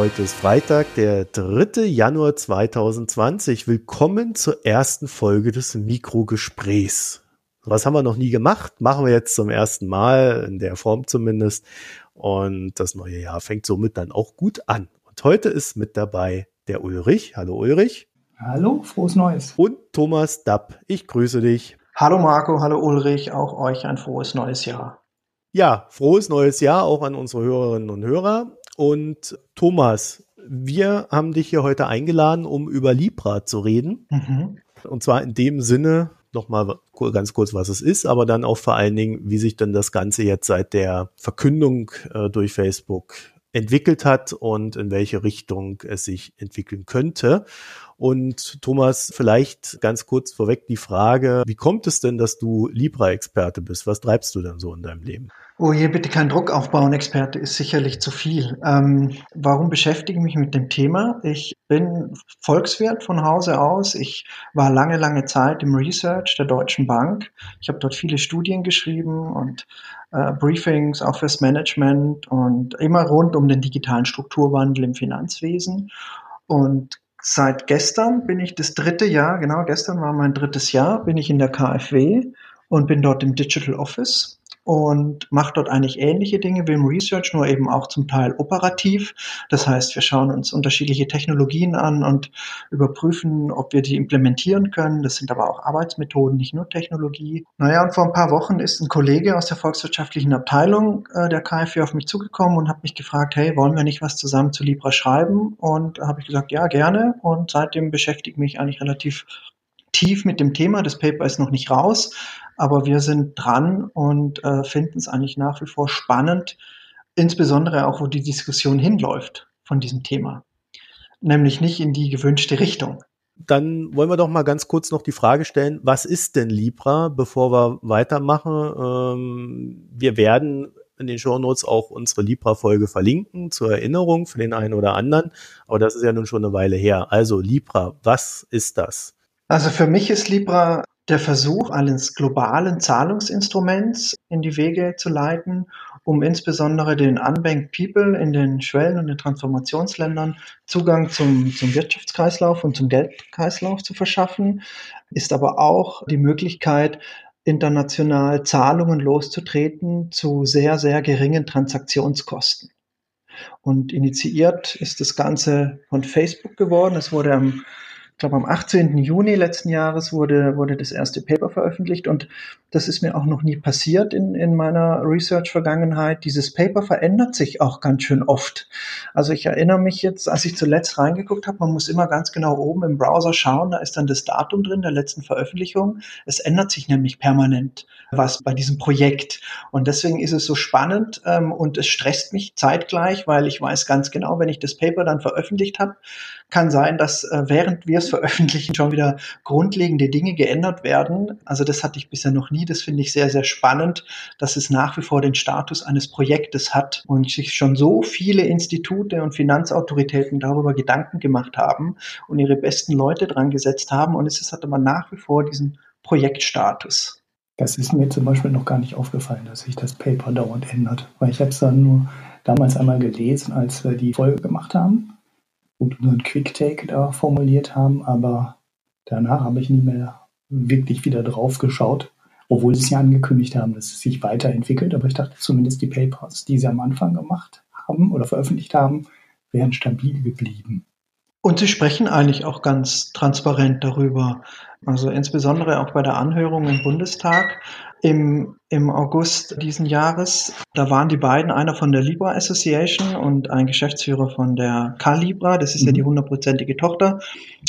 Heute ist Freitag, der 3. Januar 2020. Willkommen zur ersten Folge des Mikrogesprächs. Was haben wir noch nie gemacht? Machen wir jetzt zum ersten Mal, in der Form zumindest. Und das neue Jahr fängt somit dann auch gut an. Und heute ist mit dabei der Ulrich. Hallo Ulrich. Hallo, frohes Neues. Und Thomas Dapp. Ich grüße dich. Hallo Marco, hallo Ulrich, auch euch ein frohes neues Jahr. Ja, frohes neues Jahr auch an unsere Hörerinnen und Hörer. Und Thomas, wir haben dich hier heute eingeladen, um über Libra zu reden. Mhm. Und zwar in dem Sinne, nochmal ganz kurz, was es ist, aber dann auch vor allen Dingen, wie sich denn das Ganze jetzt seit der Verkündung äh, durch Facebook entwickelt hat und in welche Richtung es sich entwickeln könnte. Und Thomas, vielleicht ganz kurz vorweg die Frage, wie kommt es denn, dass du Libra-Experte bist? Was treibst du denn so in deinem Leben? Oh, hier bitte kein Druck aufbauen, Experte ist sicherlich zu viel. Ähm, warum beschäftige ich mich mit dem Thema? Ich bin Volkswirt von Hause aus. Ich war lange, lange Zeit im Research der Deutschen Bank. Ich habe dort viele Studien geschrieben und äh, Briefings auch fürs Management und immer rund um den digitalen Strukturwandel im Finanzwesen. Und seit gestern bin ich das dritte Jahr, genau gestern war mein drittes Jahr, bin ich in der KfW und bin dort im Digital Office und macht dort eigentlich ähnliche Dinge wie im Research, nur eben auch zum Teil operativ. Das heißt, wir schauen uns unterschiedliche Technologien an und überprüfen, ob wir die implementieren können. Das sind aber auch Arbeitsmethoden, nicht nur Technologie. Naja, und vor ein paar Wochen ist ein Kollege aus der volkswirtschaftlichen Abteilung äh, der KfW auf mich zugekommen und hat mich gefragt, hey, wollen wir nicht was zusammen zu Libra schreiben? Und da habe ich gesagt, ja, gerne. Und seitdem beschäftige ich mich eigentlich relativ tief mit dem Thema. Das Paper ist noch nicht raus, aber wir sind dran und äh, finden es eigentlich nach wie vor spannend, insbesondere auch, wo die Diskussion hinläuft von diesem Thema, nämlich nicht in die gewünschte Richtung. Dann wollen wir doch mal ganz kurz noch die Frage stellen, was ist denn Libra, bevor wir weitermachen? Ähm, wir werden in den Shownotes auch unsere Libra-Folge verlinken, zur Erinnerung für den einen oder anderen. Aber das ist ja nun schon eine Weile her. Also Libra, was ist das? Also für mich ist Libra der Versuch eines globalen Zahlungsinstruments in die Wege zu leiten, um insbesondere den Unbanked People in den Schwellen- und den Transformationsländern Zugang zum, zum Wirtschaftskreislauf und zum Geldkreislauf zu verschaffen, ist aber auch die Möglichkeit, international Zahlungen loszutreten zu sehr, sehr geringen Transaktionskosten. Und initiiert ist das Ganze von Facebook geworden. Es wurde am glaube am 18. Juni letzten Jahres wurde, wurde das erste Paper veröffentlicht und das ist mir auch noch nie passiert in, in meiner Research-Vergangenheit. Dieses Paper verändert sich auch ganz schön oft. Also ich erinnere mich jetzt, als ich zuletzt reingeguckt habe, man muss immer ganz genau oben im Browser schauen, da ist dann das Datum drin der letzten Veröffentlichung. Es ändert sich nämlich permanent was bei diesem Projekt. Und deswegen ist es so spannend ähm, und es stresst mich zeitgleich, weil ich weiß ganz genau, wenn ich das Paper dann veröffentlicht habe, kann sein, dass äh, während wir es veröffentlichen schon wieder grundlegende Dinge geändert werden. Also das hatte ich bisher noch nie. Das finde ich sehr, sehr spannend, dass es nach wie vor den Status eines Projektes hat und sich schon so viele Institute und Finanzautoritäten darüber Gedanken gemacht haben und ihre besten Leute dran gesetzt haben. Und es hat aber nach wie vor diesen Projektstatus. Das ist mir zum Beispiel noch gar nicht aufgefallen, dass sich das Paper dauernd ändert. Weil ich habe es dann nur damals einmal gelesen, als wir die Folge gemacht haben und unseren Quick-Take da formuliert haben, aber danach habe ich nie mehr wirklich wieder drauf geschaut, obwohl sie es ja angekündigt haben, dass es sich weiterentwickelt. Aber ich dachte zumindest die Papers, die sie am Anfang gemacht haben oder veröffentlicht haben, wären stabil geblieben. Und sie sprechen eigentlich auch ganz transparent darüber. Also insbesondere auch bei der Anhörung im Bundestag im, im August diesen Jahres. Da waren die beiden, einer von der Libra Association und ein Geschäftsführer von der Calibra. Das ist mhm. ja die hundertprozentige Tochter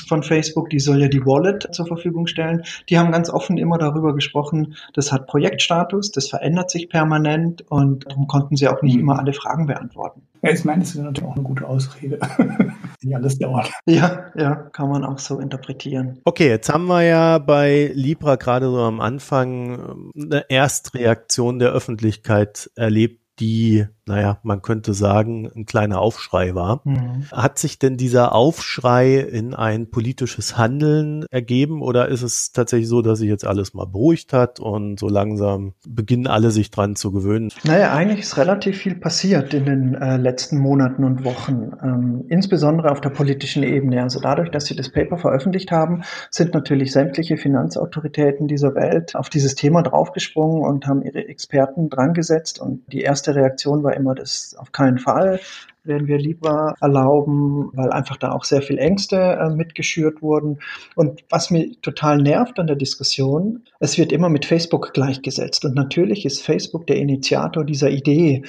von Facebook. Die soll ja die Wallet zur Verfügung stellen. Die haben ganz offen immer darüber gesprochen, das hat Projektstatus, das verändert sich permanent und darum konnten sie auch nicht mhm. immer alle Fragen beantworten. Ja, ich meine, das ist natürlich auch eine gute Ausrede. Nicht alles dauert. Ja, ja, kann man auch so interpretieren. Okay, jetzt haben wir ja bei Libra gerade so am Anfang eine Erstreaktion der Öffentlichkeit erlebt, die naja, man könnte sagen, ein kleiner Aufschrei war. Mhm. Hat sich denn dieser Aufschrei in ein politisches Handeln ergeben oder ist es tatsächlich so, dass sich jetzt alles mal beruhigt hat und so langsam beginnen alle sich dran zu gewöhnen? Naja, eigentlich ist relativ viel passiert in den äh, letzten Monaten und Wochen, ähm, insbesondere auf der politischen Ebene. Also dadurch, dass sie das Paper veröffentlicht haben, sind natürlich sämtliche Finanzautoritäten dieser Welt auf dieses Thema draufgesprungen und haben ihre Experten dran gesetzt. Und die erste Reaktion war immer das auf keinen Fall werden wir lieber erlauben, weil einfach da auch sehr viel Ängste äh, mitgeschürt wurden. Und was mir total nervt an der Diskussion, es wird immer mit Facebook gleichgesetzt. Und natürlich ist Facebook der Initiator dieser Idee.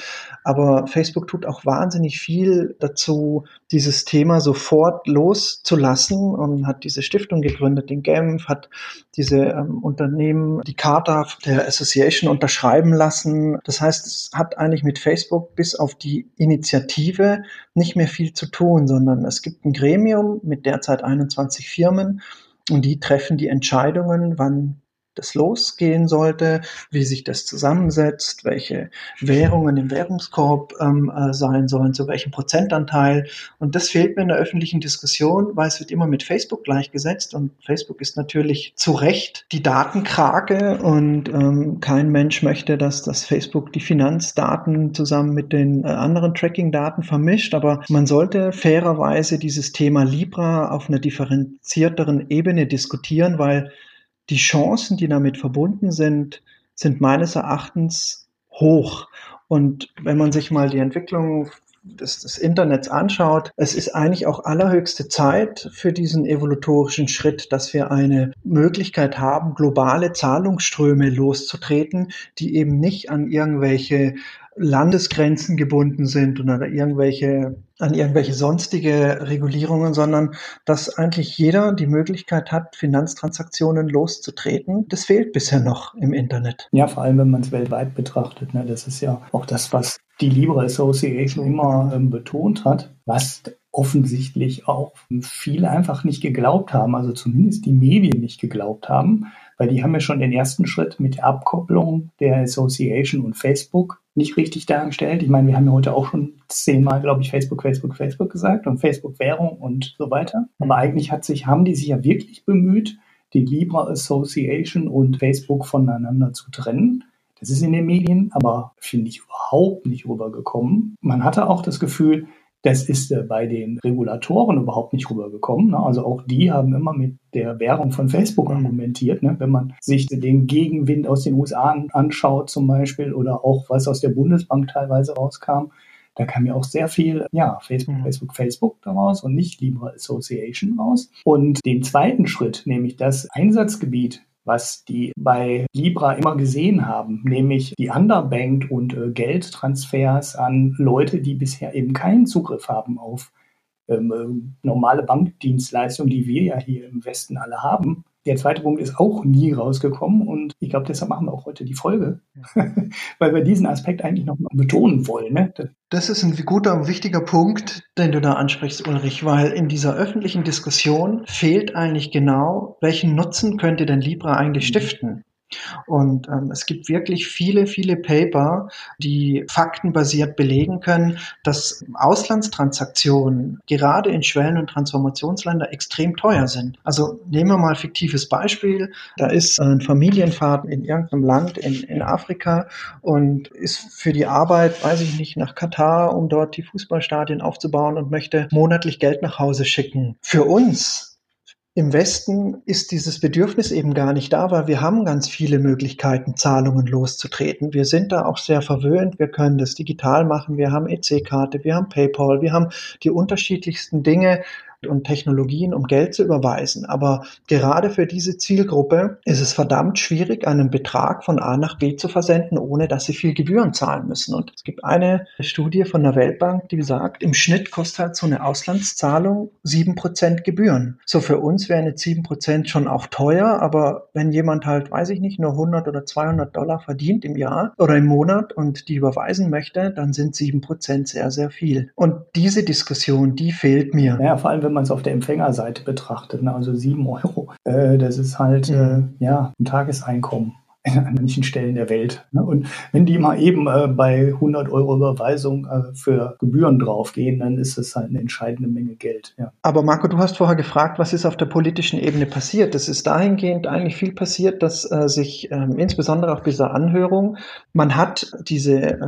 Aber Facebook tut auch wahnsinnig viel dazu, dieses Thema sofort loszulassen und hat diese Stiftung gegründet in Genf, hat diese ähm, Unternehmen die Charta der Association unterschreiben lassen. Das heißt, es hat eigentlich mit Facebook bis auf die Initiative nicht mehr viel zu tun, sondern es gibt ein Gremium mit derzeit 21 Firmen und die treffen die Entscheidungen, wann das losgehen sollte, wie sich das zusammensetzt, welche Währungen im Währungskorb ähm, äh, sein sollen, zu welchem Prozentanteil. Und das fehlt mir in der öffentlichen Diskussion, weil es wird immer mit Facebook gleichgesetzt und Facebook ist natürlich zu Recht die Datenkrake und ähm, kein Mensch möchte, dass das Facebook die Finanzdaten zusammen mit den äh, anderen Tracking-Daten vermischt. Aber man sollte fairerweise dieses Thema Libra auf einer differenzierteren Ebene diskutieren, weil die Chancen, die damit verbunden sind, sind meines Erachtens hoch. Und wenn man sich mal die Entwicklung des, des Internets anschaut, es ist eigentlich auch allerhöchste Zeit für diesen evolutorischen Schritt, dass wir eine Möglichkeit haben, globale Zahlungsströme loszutreten, die eben nicht an irgendwelche Landesgrenzen gebunden sind oder irgendwelche, an irgendwelche sonstige Regulierungen, sondern dass eigentlich jeder die Möglichkeit hat, Finanztransaktionen loszutreten. Das fehlt bisher noch im Internet. Ja, vor allem, wenn man es weltweit betrachtet. Ne? Das ist ja auch das, was die Libre Association immer ähm, betont hat, was offensichtlich auch viele einfach nicht geglaubt haben, also zumindest die Medien nicht geglaubt haben, weil die haben ja schon den ersten Schritt mit der Abkopplung der Association und Facebook nicht richtig dargestellt. Ich meine, wir haben ja heute auch schon zehnmal, glaube ich, Facebook, Facebook, Facebook gesagt und Facebook-Währung und so weiter. Aber eigentlich hat sich, haben die sich ja wirklich bemüht, die Libra Association und Facebook voneinander zu trennen. Das ist in den Medien aber, finde ich, überhaupt nicht rübergekommen. Man hatte auch das Gefühl, das ist äh, bei den Regulatoren überhaupt nicht rübergekommen. Ne? Also auch die haben immer mit der Währung von Facebook mhm. argumentiert. Ne? Wenn man sich den Gegenwind aus den USA anschaut zum Beispiel oder auch was aus der Bundesbank teilweise rauskam, da kam ja auch sehr viel, ja, Facebook, mhm. Facebook, Facebook daraus und nicht Libra Association raus. Und den zweiten Schritt, nämlich das Einsatzgebiet was die bei Libra immer gesehen haben, nämlich die Underbanked und äh, Geldtransfers an Leute, die bisher eben keinen Zugriff haben auf ähm, äh, normale Bankdienstleistungen, die wir ja hier im Westen alle haben. Der zweite Punkt ist auch nie rausgekommen und ich glaube, deshalb machen wir auch heute die Folge, weil wir diesen Aspekt eigentlich noch mal betonen wollen. Ne? Das ist ein guter und wichtiger Punkt, den du da ansprichst, Ulrich, weil in dieser öffentlichen Diskussion fehlt eigentlich genau, welchen Nutzen könnte denn Libra eigentlich stiften? Und ähm, es gibt wirklich viele, viele Paper, die faktenbasiert belegen können, dass Auslandstransaktionen gerade in Schwellen- und Transformationsländern extrem teuer sind. Also nehmen wir mal ein fiktives Beispiel. Da ist ein Familienvater in irgendeinem Land in, in Afrika und ist für die Arbeit, weiß ich nicht, nach Katar, um dort die Fußballstadien aufzubauen und möchte monatlich Geld nach Hause schicken. Für uns im Westen ist dieses Bedürfnis eben gar nicht da, weil wir haben ganz viele Möglichkeiten, Zahlungen loszutreten. Wir sind da auch sehr verwöhnt. Wir können das digital machen. Wir haben EC-Karte, wir haben PayPal, wir haben die unterschiedlichsten Dinge, und Technologien, um Geld zu überweisen. Aber gerade für diese Zielgruppe ist es verdammt schwierig, einen Betrag von A nach B zu versenden, ohne dass sie viel Gebühren zahlen müssen. Und es gibt eine Studie von der Weltbank, die sagt, im Schnitt kostet halt so eine Auslandszahlung sieben Prozent Gebühren. So für uns wären jetzt sieben Prozent schon auch teuer, aber wenn jemand halt, weiß ich nicht, nur 100 oder 200 Dollar verdient im Jahr oder im Monat und die überweisen möchte, dann sind sieben Prozent sehr, sehr viel. Und diese Diskussion, die fehlt mir. Ja, vor allem, wenn wenn man es auf der Empfängerseite betrachtet. Also sieben Euro, äh, das ist halt mhm. äh, ja ein Tageseinkommen an manchen Stellen der Welt. Ne? Und wenn die mal eben äh, bei 100 Euro Überweisung äh, für Gebühren draufgehen, dann ist das halt eine entscheidende Menge Geld. Ja. Aber Marco, du hast vorher gefragt, was ist auf der politischen Ebene passiert? Es ist dahingehend eigentlich viel passiert, dass äh, sich ähm, insbesondere auf dieser Anhörung, man hat diese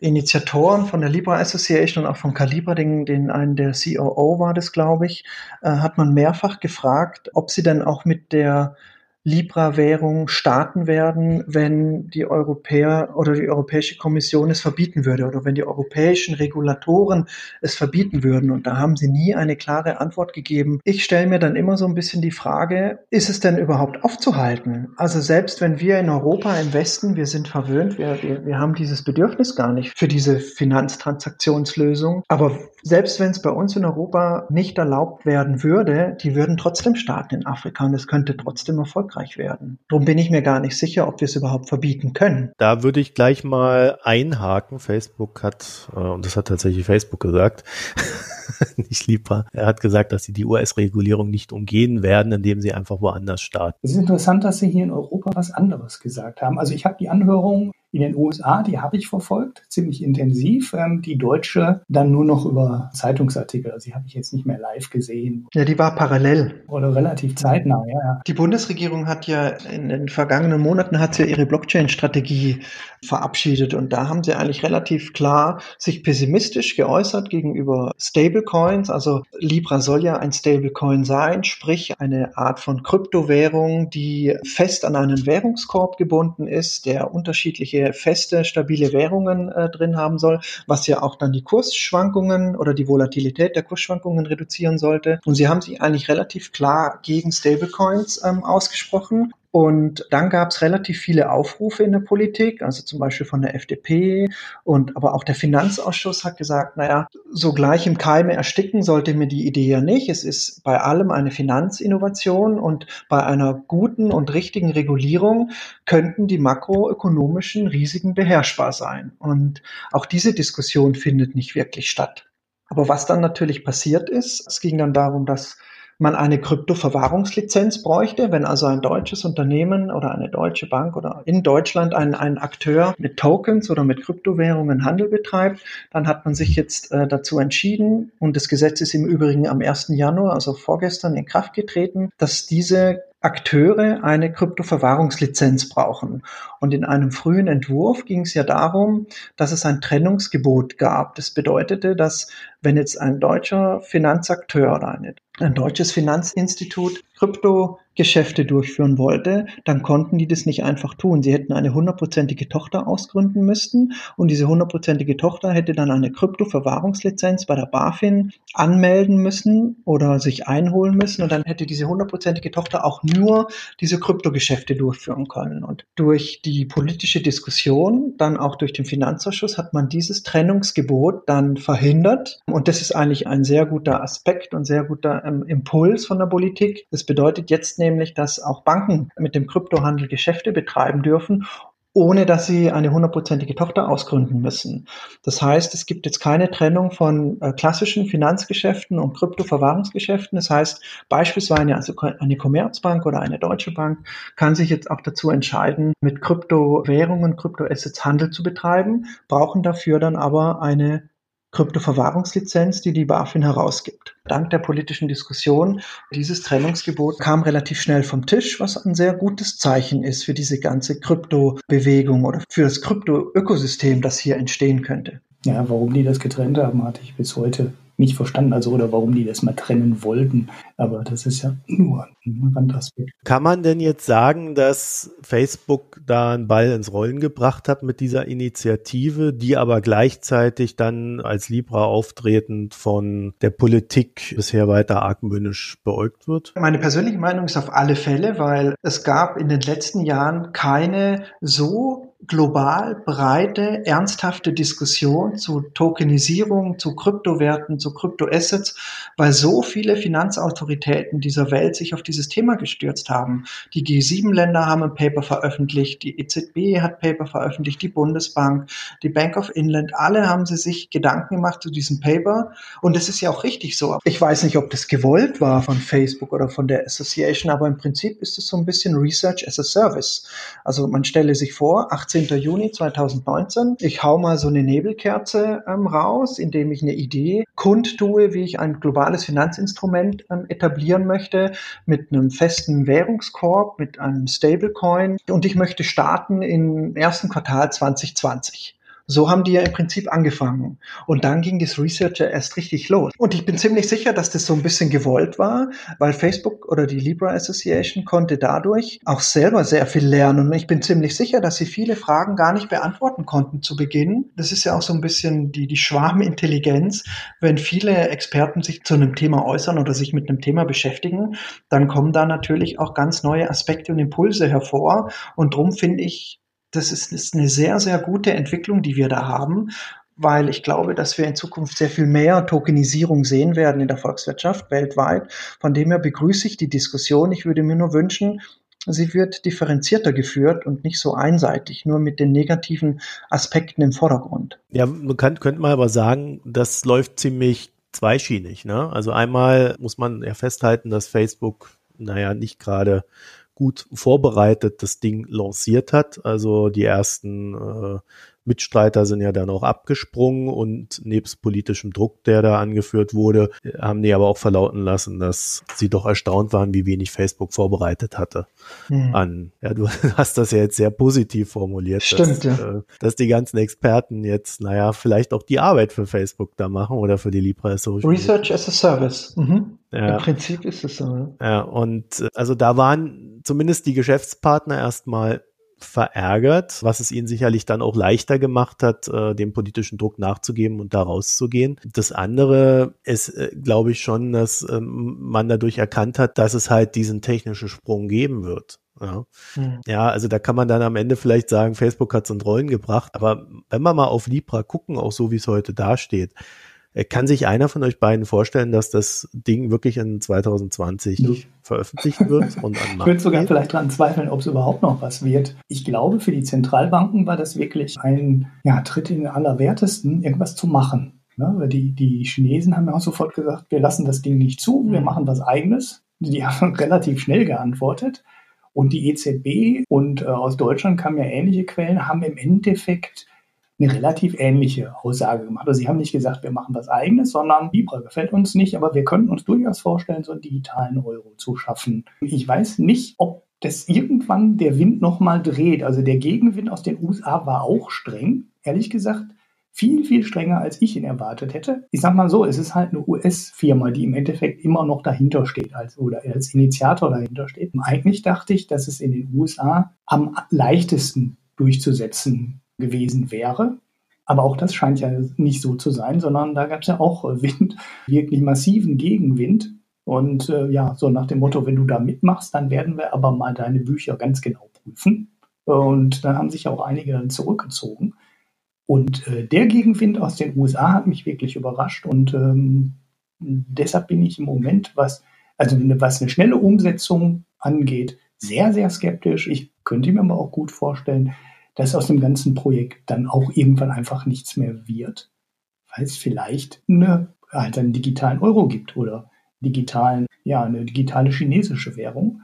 Initiatoren von der Libra Association und auch von Calibra, den, den einen der COO war das, glaube ich, hat man mehrfach gefragt, ob sie dann auch mit der Libra-Währung starten werden, wenn die Europäer oder die Europäische Kommission es verbieten würde oder wenn die europäischen Regulatoren es verbieten würden. Und da haben sie nie eine klare Antwort gegeben. Ich stelle mir dann immer so ein bisschen die Frage, ist es denn überhaupt aufzuhalten? Also selbst wenn wir in Europa im Westen, wir sind verwöhnt, wir, wir, wir haben dieses Bedürfnis gar nicht für diese Finanztransaktionslösung. Aber selbst wenn es bei uns in Europa nicht erlaubt werden würde, die würden trotzdem starten in Afrika und es könnte trotzdem erfolgreich werden. Darum bin ich mir gar nicht sicher, ob wir es überhaupt verbieten können. Da würde ich gleich mal einhaken. Facebook hat, äh, und das hat tatsächlich Facebook gesagt, nicht Libra. Er hat gesagt, dass sie die US-Regulierung nicht umgehen werden, indem sie einfach woanders starten. Es ist interessant, dass Sie hier in Europa was anderes gesagt haben. Also ich habe die Anhörung in den USA, die habe ich verfolgt, ziemlich intensiv. Ähm, die deutsche dann nur noch über Zeitungsartikel. Also die habe ich jetzt nicht mehr live gesehen. Ja, die war parallel. Oder relativ zeitnah, ja. ja. Die Bundesregierung hat ja in den vergangenen Monaten hat sie ihre Blockchain-Strategie verabschiedet und da haben sie eigentlich relativ klar sich pessimistisch geäußert gegenüber Stablecoins. Also Libra soll ja ein Stablecoin sein, sprich eine Art von Kryptowährung, die fest an einen Währungskorb gebunden ist, der unterschiedliche feste, stabile Währungen äh, drin haben soll, was ja auch dann die Kursschwankungen oder die Volatilität der Kursschwankungen reduzieren sollte. Und sie haben sich eigentlich relativ klar gegen Stablecoins ähm, ausgesprochen. Und dann gab es relativ viele Aufrufe in der Politik, also zum Beispiel von der FDP und aber auch der Finanzausschuss hat gesagt, naja, so gleich im Keime ersticken sollte mir die Idee ja nicht. Es ist bei allem eine Finanzinnovation und bei einer guten und richtigen Regulierung könnten die makroökonomischen Risiken beherrschbar sein. Und auch diese Diskussion findet nicht wirklich statt. Aber was dann natürlich passiert ist, es ging dann darum, dass man eine Kryptoverwahrungslizenz bräuchte, wenn also ein deutsches Unternehmen oder eine deutsche Bank oder in Deutschland ein, ein Akteur mit Tokens oder mit Kryptowährungen Handel betreibt, dann hat man sich jetzt äh, dazu entschieden und das Gesetz ist im Übrigen am 1. Januar, also vorgestern, in Kraft getreten, dass diese Akteure eine Kryptoverwahrungslizenz brauchen. Und in einem frühen Entwurf ging es ja darum, dass es ein Trennungsgebot gab. Das bedeutete, dass wenn jetzt ein deutscher Finanzakteur oder eine, ein deutsches Finanzinstitut Krypto Geschäfte durchführen wollte, dann konnten die das nicht einfach tun. Sie hätten eine hundertprozentige Tochter ausgründen müssten und diese hundertprozentige Tochter hätte dann eine Kryptoverwahrungslizenz bei der BaFin anmelden müssen oder sich einholen müssen und dann hätte diese hundertprozentige Tochter auch nur diese Kryptogeschäfte durchführen können. Und durch die politische Diskussion, dann auch durch den Finanzausschuss, hat man dieses Trennungsgebot dann verhindert und das ist eigentlich ein sehr guter Aspekt und sehr guter ähm, Impuls von der Politik. Das bedeutet jetzt nämlich, dass auch Banken mit dem Kryptohandel Geschäfte betreiben dürfen ohne dass sie eine hundertprozentige Tochter ausgründen müssen. Das heißt, es gibt jetzt keine Trennung von äh, klassischen Finanzgeschäften und Kryptoverwahrungsgeschäften. Das heißt, beispielsweise also eine Commerzbank oder eine Deutsche Bank kann sich jetzt auch dazu entscheiden, mit Kryptowährungen, Kryptoassets Handel zu betreiben, brauchen dafür dann aber eine Kryptoverwahrungslizenz, die die BaFin herausgibt. Dank der politischen Diskussion, dieses Trennungsgebot kam relativ schnell vom Tisch, was ein sehr gutes Zeichen ist für diese ganze Kryptobewegung oder für das Krypto-Ökosystem, das hier entstehen könnte. Ja, warum die das getrennt haben, hatte ich bis heute nicht verstanden, also oder warum die das mal trennen wollten. Aber das ist ja nur ein Randaspekt. Kann man denn jetzt sagen, dass Facebook da einen Ball ins Rollen gebracht hat mit dieser Initiative, die aber gleichzeitig dann als Libra auftretend von der Politik bisher weiter argmöhnisch beäugt wird? Meine persönliche Meinung ist auf alle Fälle, weil es gab in den letzten Jahren keine so global breite, ernsthafte Diskussion zu Tokenisierung, zu Kryptowerten, zu Kryptoassets, weil so viele Finanzautoritäten Autoritäten dieser Welt sich auf dieses Thema gestürzt haben. Die G7-Länder haben ein Paper veröffentlicht, die EZB hat Paper veröffentlicht, die Bundesbank, die Bank of Inland, alle haben sie sich Gedanken gemacht zu diesem Paper. Und das ist ja auch richtig so. Ich weiß nicht, ob das gewollt war von Facebook oder von der Association, aber im Prinzip ist es so ein bisschen Research as a Service. Also man stelle sich vor, 18. Juni 2019, ich hau mal so eine Nebelkerze ähm, raus, indem ich eine Idee kundtue, wie ich ein globales Finanzinstrument ähm, etablieren möchte mit einem festen Währungskorb, mit einem Stablecoin und ich möchte starten im ersten Quartal 2020. So haben die ja im Prinzip angefangen. Und dann ging das Research ja erst richtig los. Und ich bin ziemlich sicher, dass das so ein bisschen gewollt war, weil Facebook oder die Libra Association konnte dadurch auch selber sehr viel lernen. Und ich bin ziemlich sicher, dass sie viele Fragen gar nicht beantworten konnten zu Beginn. Das ist ja auch so ein bisschen die, die Schwarmintelligenz. Wenn viele Experten sich zu einem Thema äußern oder sich mit einem Thema beschäftigen, dann kommen da natürlich auch ganz neue Aspekte und Impulse hervor. Und darum finde ich, das ist, ist eine sehr, sehr gute Entwicklung, die wir da haben, weil ich glaube, dass wir in Zukunft sehr viel mehr Tokenisierung sehen werden in der Volkswirtschaft weltweit. Von dem her begrüße ich die Diskussion. Ich würde mir nur wünschen, sie wird differenzierter geführt und nicht so einseitig, nur mit den negativen Aspekten im Vordergrund. Ja, man kann, könnte mal aber sagen, das läuft ziemlich zweischienig. Ne? Also einmal muss man ja festhalten, dass Facebook, naja, nicht gerade gut vorbereitet das Ding lanciert hat. Also die ersten äh, Mitstreiter sind ja dann auch abgesprungen und nebst politischem Druck, der da angeführt wurde, haben die aber auch verlauten lassen, dass sie doch erstaunt waren, wie wenig Facebook vorbereitet hatte. Hm. An, ja, du hast das ja jetzt sehr positiv formuliert. Stimmt, dass, ja. Äh, dass die ganzen Experten jetzt, naja, vielleicht auch die Arbeit für Facebook da machen oder für die Libra Social. Research as a Service. Mhm. Ja. Im Prinzip ist es so. Ja, und äh, also da waren zumindest die Geschäftspartner erstmal verärgert, was es ihnen sicherlich dann auch leichter gemacht hat, äh, dem politischen Druck nachzugeben und da rauszugehen. Das andere ist, äh, glaube ich schon, dass ähm, man dadurch erkannt hat, dass es halt diesen technischen Sprung geben wird. Ja. Hm. ja, also da kann man dann am Ende vielleicht sagen, Facebook hat es in Rollen gebracht, aber wenn wir mal auf Libra gucken, auch so wie es heute dasteht, kann sich einer von euch beiden vorstellen, dass das Ding wirklich in 2020 ja. veröffentlicht wird und an Ich würde sogar geht? vielleicht daran zweifeln, ob es überhaupt noch was wird. Ich glaube, für die Zentralbanken war das wirklich ein ja, Tritt in den Allerwertesten, irgendwas zu machen. Ne? Die, die Chinesen haben ja auch sofort gesagt, wir lassen das Ding nicht zu, wir mhm. machen was eigenes. Die haben relativ schnell geantwortet. Und die EZB und äh, aus Deutschland kamen ja ähnliche Quellen, haben im Endeffekt eine relativ ähnliche Aussage gemacht. Also sie haben nicht gesagt, wir machen was eigenes, sondern Libra gefällt uns nicht, aber wir könnten uns durchaus vorstellen, so einen digitalen Euro zu schaffen. Ich weiß nicht, ob das irgendwann der Wind nochmal dreht. Also der Gegenwind aus den USA war auch streng, ehrlich gesagt. Viel, viel strenger, als ich ihn erwartet hätte. Ich sag mal so, es ist halt eine US-Firma, die im Endeffekt immer noch dahinter steht als, oder als Initiator dahinter steht. Und eigentlich dachte ich, dass es in den USA am leichtesten durchzusetzen gewesen wäre. Aber auch das scheint ja nicht so zu sein, sondern da gab es ja auch Wind, wirklich massiven Gegenwind. Und äh, ja, so nach dem Motto, wenn du da mitmachst, dann werden wir aber mal deine Bücher ganz genau prüfen. Und dann haben sich auch einige dann zurückgezogen. Und äh, der Gegenwind aus den USA hat mich wirklich überrascht. Und ähm, deshalb bin ich im Moment, was, also was eine schnelle Umsetzung angeht, sehr, sehr skeptisch. Ich könnte mir aber auch gut vorstellen, dass aus dem ganzen Projekt dann auch irgendwann einfach nichts mehr wird, weil es vielleicht eine, halt einen digitalen Euro gibt oder digitalen, ja, eine digitale chinesische Währung.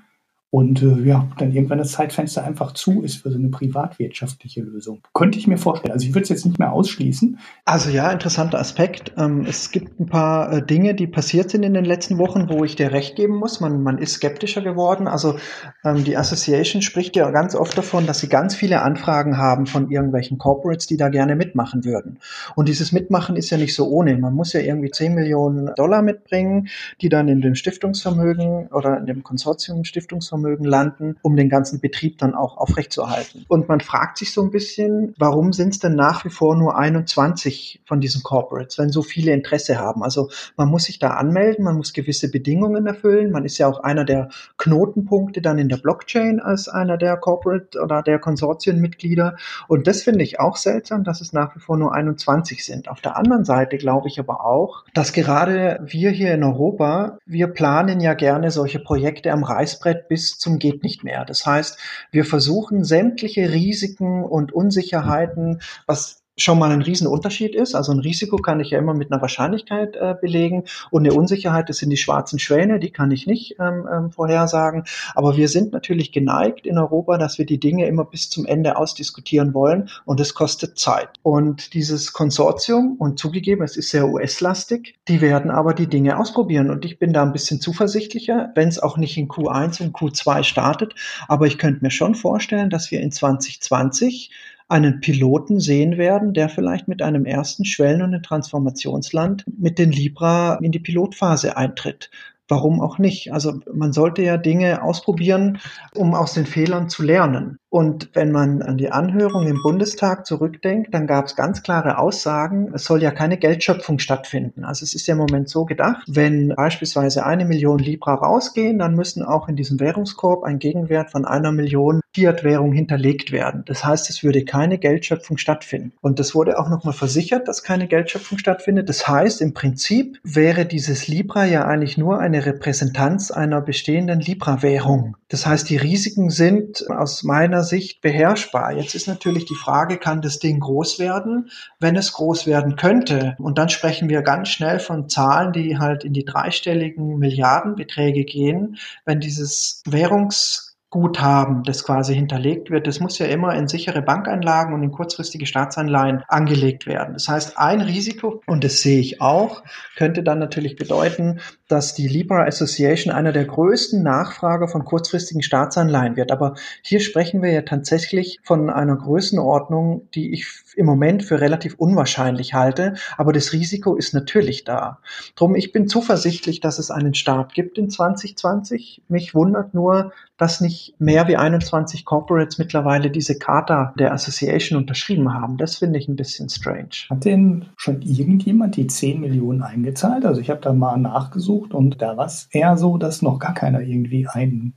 Und äh, ja, dann irgendwann das Zeitfenster einfach zu ist für so eine privatwirtschaftliche Lösung. Könnte ich mir vorstellen. Also ich würde es jetzt nicht mehr ausschließen. Also ja, interessanter Aspekt. Ähm, es gibt ein paar äh, Dinge, die passiert sind in den letzten Wochen, wo ich dir recht geben muss. Man, man ist skeptischer geworden. Also ähm, die Association spricht ja ganz oft davon, dass sie ganz viele Anfragen haben von irgendwelchen Corporates, die da gerne mitmachen würden. Und dieses Mitmachen ist ja nicht so ohne. Man muss ja irgendwie 10 Millionen Dollar mitbringen, die dann in dem Stiftungsvermögen oder in dem Konsortium Stiftungsvermögen Privatvermögen landen, um den ganzen Betrieb dann auch aufrechtzuerhalten. Und man fragt sich so ein bisschen, warum sind es denn nach wie vor nur 21 von diesen Corporates, wenn so viele Interesse haben? Also man muss sich da anmelden, man muss gewisse Bedingungen erfüllen. Man ist ja auch einer der Knotenpunkte dann in der Blockchain als einer der Corporate oder der Konsortienmitglieder. Und das finde ich auch seltsam, dass es nach wie vor nur 21 sind. Auf der anderen Seite glaube ich aber auch, dass gerade wir hier in Europa, wir planen ja gerne solche Projekte am Reißbrett bis zum geht nicht mehr. Das heißt, wir versuchen sämtliche Risiken und Unsicherheiten, was schon mal ein Riesenunterschied ist. Also ein Risiko kann ich ja immer mit einer Wahrscheinlichkeit äh, belegen und eine Unsicherheit, das sind die schwarzen Schwäne, die kann ich nicht ähm, ähm, vorhersagen. Aber wir sind natürlich geneigt in Europa, dass wir die Dinge immer bis zum Ende ausdiskutieren wollen und es kostet Zeit. Und dieses Konsortium, und zugegeben, es ist sehr US-lastig, die werden aber die Dinge ausprobieren und ich bin da ein bisschen zuversichtlicher, wenn es auch nicht in Q1 und Q2 startet. Aber ich könnte mir schon vorstellen, dass wir in 2020 einen Piloten sehen werden, der vielleicht mit einem ersten Schwellen- und Transformationsland mit den Libra in die Pilotphase eintritt. Warum auch nicht? Also man sollte ja Dinge ausprobieren, um aus den Fehlern zu lernen. Und wenn man an die Anhörung im Bundestag zurückdenkt, dann gab es ganz klare Aussagen, es soll ja keine Geldschöpfung stattfinden. Also es ist ja im Moment so gedacht, wenn beispielsweise eine Million Libra rausgehen, dann müssen auch in diesem Währungskorb ein Gegenwert von einer Million Fiat-Währung hinterlegt werden. Das heißt, es würde keine Geldschöpfung stattfinden. Und das wurde auch nochmal versichert, dass keine Geldschöpfung stattfindet. Das heißt, im Prinzip wäre dieses Libra ja eigentlich nur eine Repräsentanz einer bestehenden Libra-Währung. Das heißt, die Risiken sind aus meiner meiner Sicht beherrschbar. Jetzt ist natürlich die Frage, kann das Ding groß werden? Wenn es groß werden könnte, und dann sprechen wir ganz schnell von Zahlen, die halt in die dreistelligen Milliardenbeträge gehen, wenn dieses Währungs Guthaben, das quasi hinterlegt wird, das muss ja immer in sichere Bankeinlagen und in kurzfristige Staatsanleihen angelegt werden. Das heißt, ein Risiko, und das sehe ich auch, könnte dann natürlich bedeuten, dass die Libra Association einer der größten Nachfrager von kurzfristigen Staatsanleihen wird. Aber hier sprechen wir ja tatsächlich von einer Größenordnung, die ich im Moment für relativ unwahrscheinlich halte. Aber das Risiko ist natürlich da. Drum, ich bin zuversichtlich, dass es einen Start gibt in 2020. Mich wundert nur, dass nicht mehr wie 21 Corporates mittlerweile diese Charta der Association unterschrieben haben. Das finde ich ein bisschen strange. Hat denn schon irgendjemand die 10 Millionen eingezahlt? Also ich habe da mal nachgesucht und da war es eher so, dass noch gar keiner irgendwie einen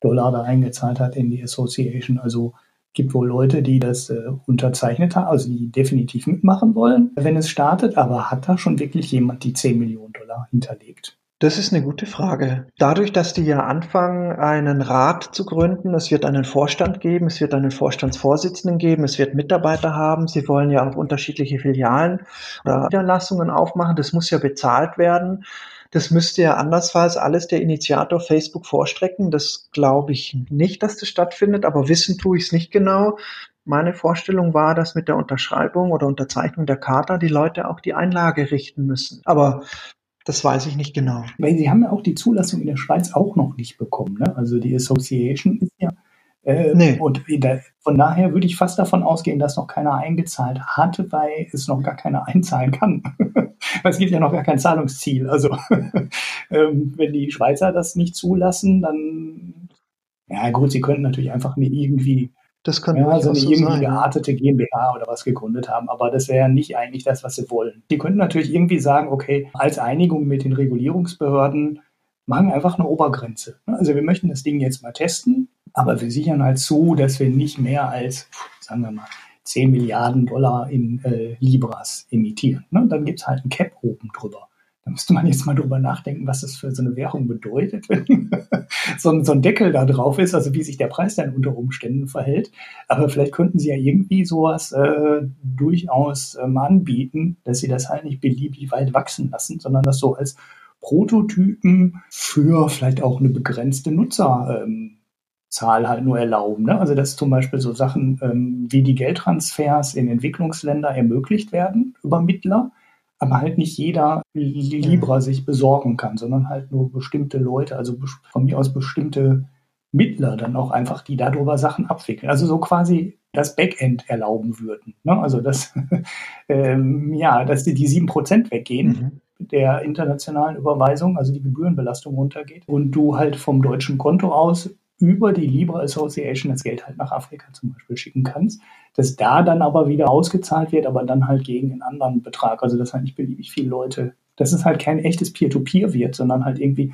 Dollar da eingezahlt hat in die Association. Also gibt wohl Leute, die das äh, unterzeichnet haben, also die definitiv mitmachen wollen, wenn es startet, aber hat da schon wirklich jemand die 10 Millionen Dollar hinterlegt? Das ist eine gute Frage. Dadurch, dass die ja anfangen, einen Rat zu gründen, es wird einen Vorstand geben, es wird einen Vorstandsvorsitzenden geben, es wird Mitarbeiter haben, sie wollen ja auch unterschiedliche Filialen oder Niederlassungen aufmachen, das muss ja bezahlt werden. Das müsste ja andersfalls alles der Initiator Facebook vorstrecken. Das glaube ich nicht, dass das stattfindet, aber wissen tue ich es nicht genau. Meine Vorstellung war, dass mit der Unterschreibung oder Unterzeichnung der Charta die Leute auch die Einlage richten müssen. Aber das weiß ich nicht genau. Weil sie haben ja auch die Zulassung in der Schweiz auch noch nicht bekommen. Ne? Also die Association ist ja. Äh, nee. Und von daher würde ich fast davon ausgehen, dass noch keiner eingezahlt hat, weil es noch gar keiner einzahlen kann. es gibt ja noch gar kein Zahlungsziel. Also ähm, wenn die Schweizer das nicht zulassen, dann ja gut, sie könnten natürlich einfach mir irgendwie das kann ja, also eine so irgendwie sein. geartete GmbH oder was gegründet haben, aber das wäre ja nicht eigentlich das, was sie wollen. Die könnten natürlich irgendwie sagen, okay, als Einigung mit den Regulierungsbehörden machen wir einfach eine Obergrenze. Also wir möchten das Ding jetzt mal testen, aber wir sichern halt zu, dass wir nicht mehr als, sagen wir mal, 10 Milliarden Dollar in äh, Libras emittieren. Ne? Dann gibt es halt ein Cap oben drüber. Da müsste man jetzt mal drüber nachdenken, was das für so eine Währung bedeutet, wenn so, ein, so ein Deckel da drauf ist, also wie sich der Preis dann unter Umständen verhält. Aber vielleicht könnten sie ja irgendwie sowas äh, durchaus ähm, anbieten, dass sie das halt nicht beliebig weit wachsen lassen, sondern das so als Prototypen für vielleicht auch eine begrenzte Nutzerzahl ähm, halt nur erlauben. Ne? Also dass zum Beispiel so Sachen ähm, wie die Geldtransfers in Entwicklungsländer ermöglicht werden über Mittler aber halt nicht jeder Libra sich besorgen kann, sondern halt nur bestimmte Leute, also von mir aus bestimmte Mittler dann auch einfach, die darüber Sachen abwickeln. Also so quasi das Backend erlauben würden. Ne? Also dass, ähm, ja, dass die, die 7% weggehen. Mhm der internationalen Überweisung, also die Gebührenbelastung runtergeht und du halt vom deutschen Konto aus über die Libra Association das Geld halt nach Afrika zum Beispiel schicken kannst, dass da dann aber wieder ausgezahlt wird, aber dann halt gegen einen anderen Betrag. Also dass halt nicht beliebig viele Leute, dass es halt kein echtes Peer-to-Peer -Peer wird, sondern halt irgendwie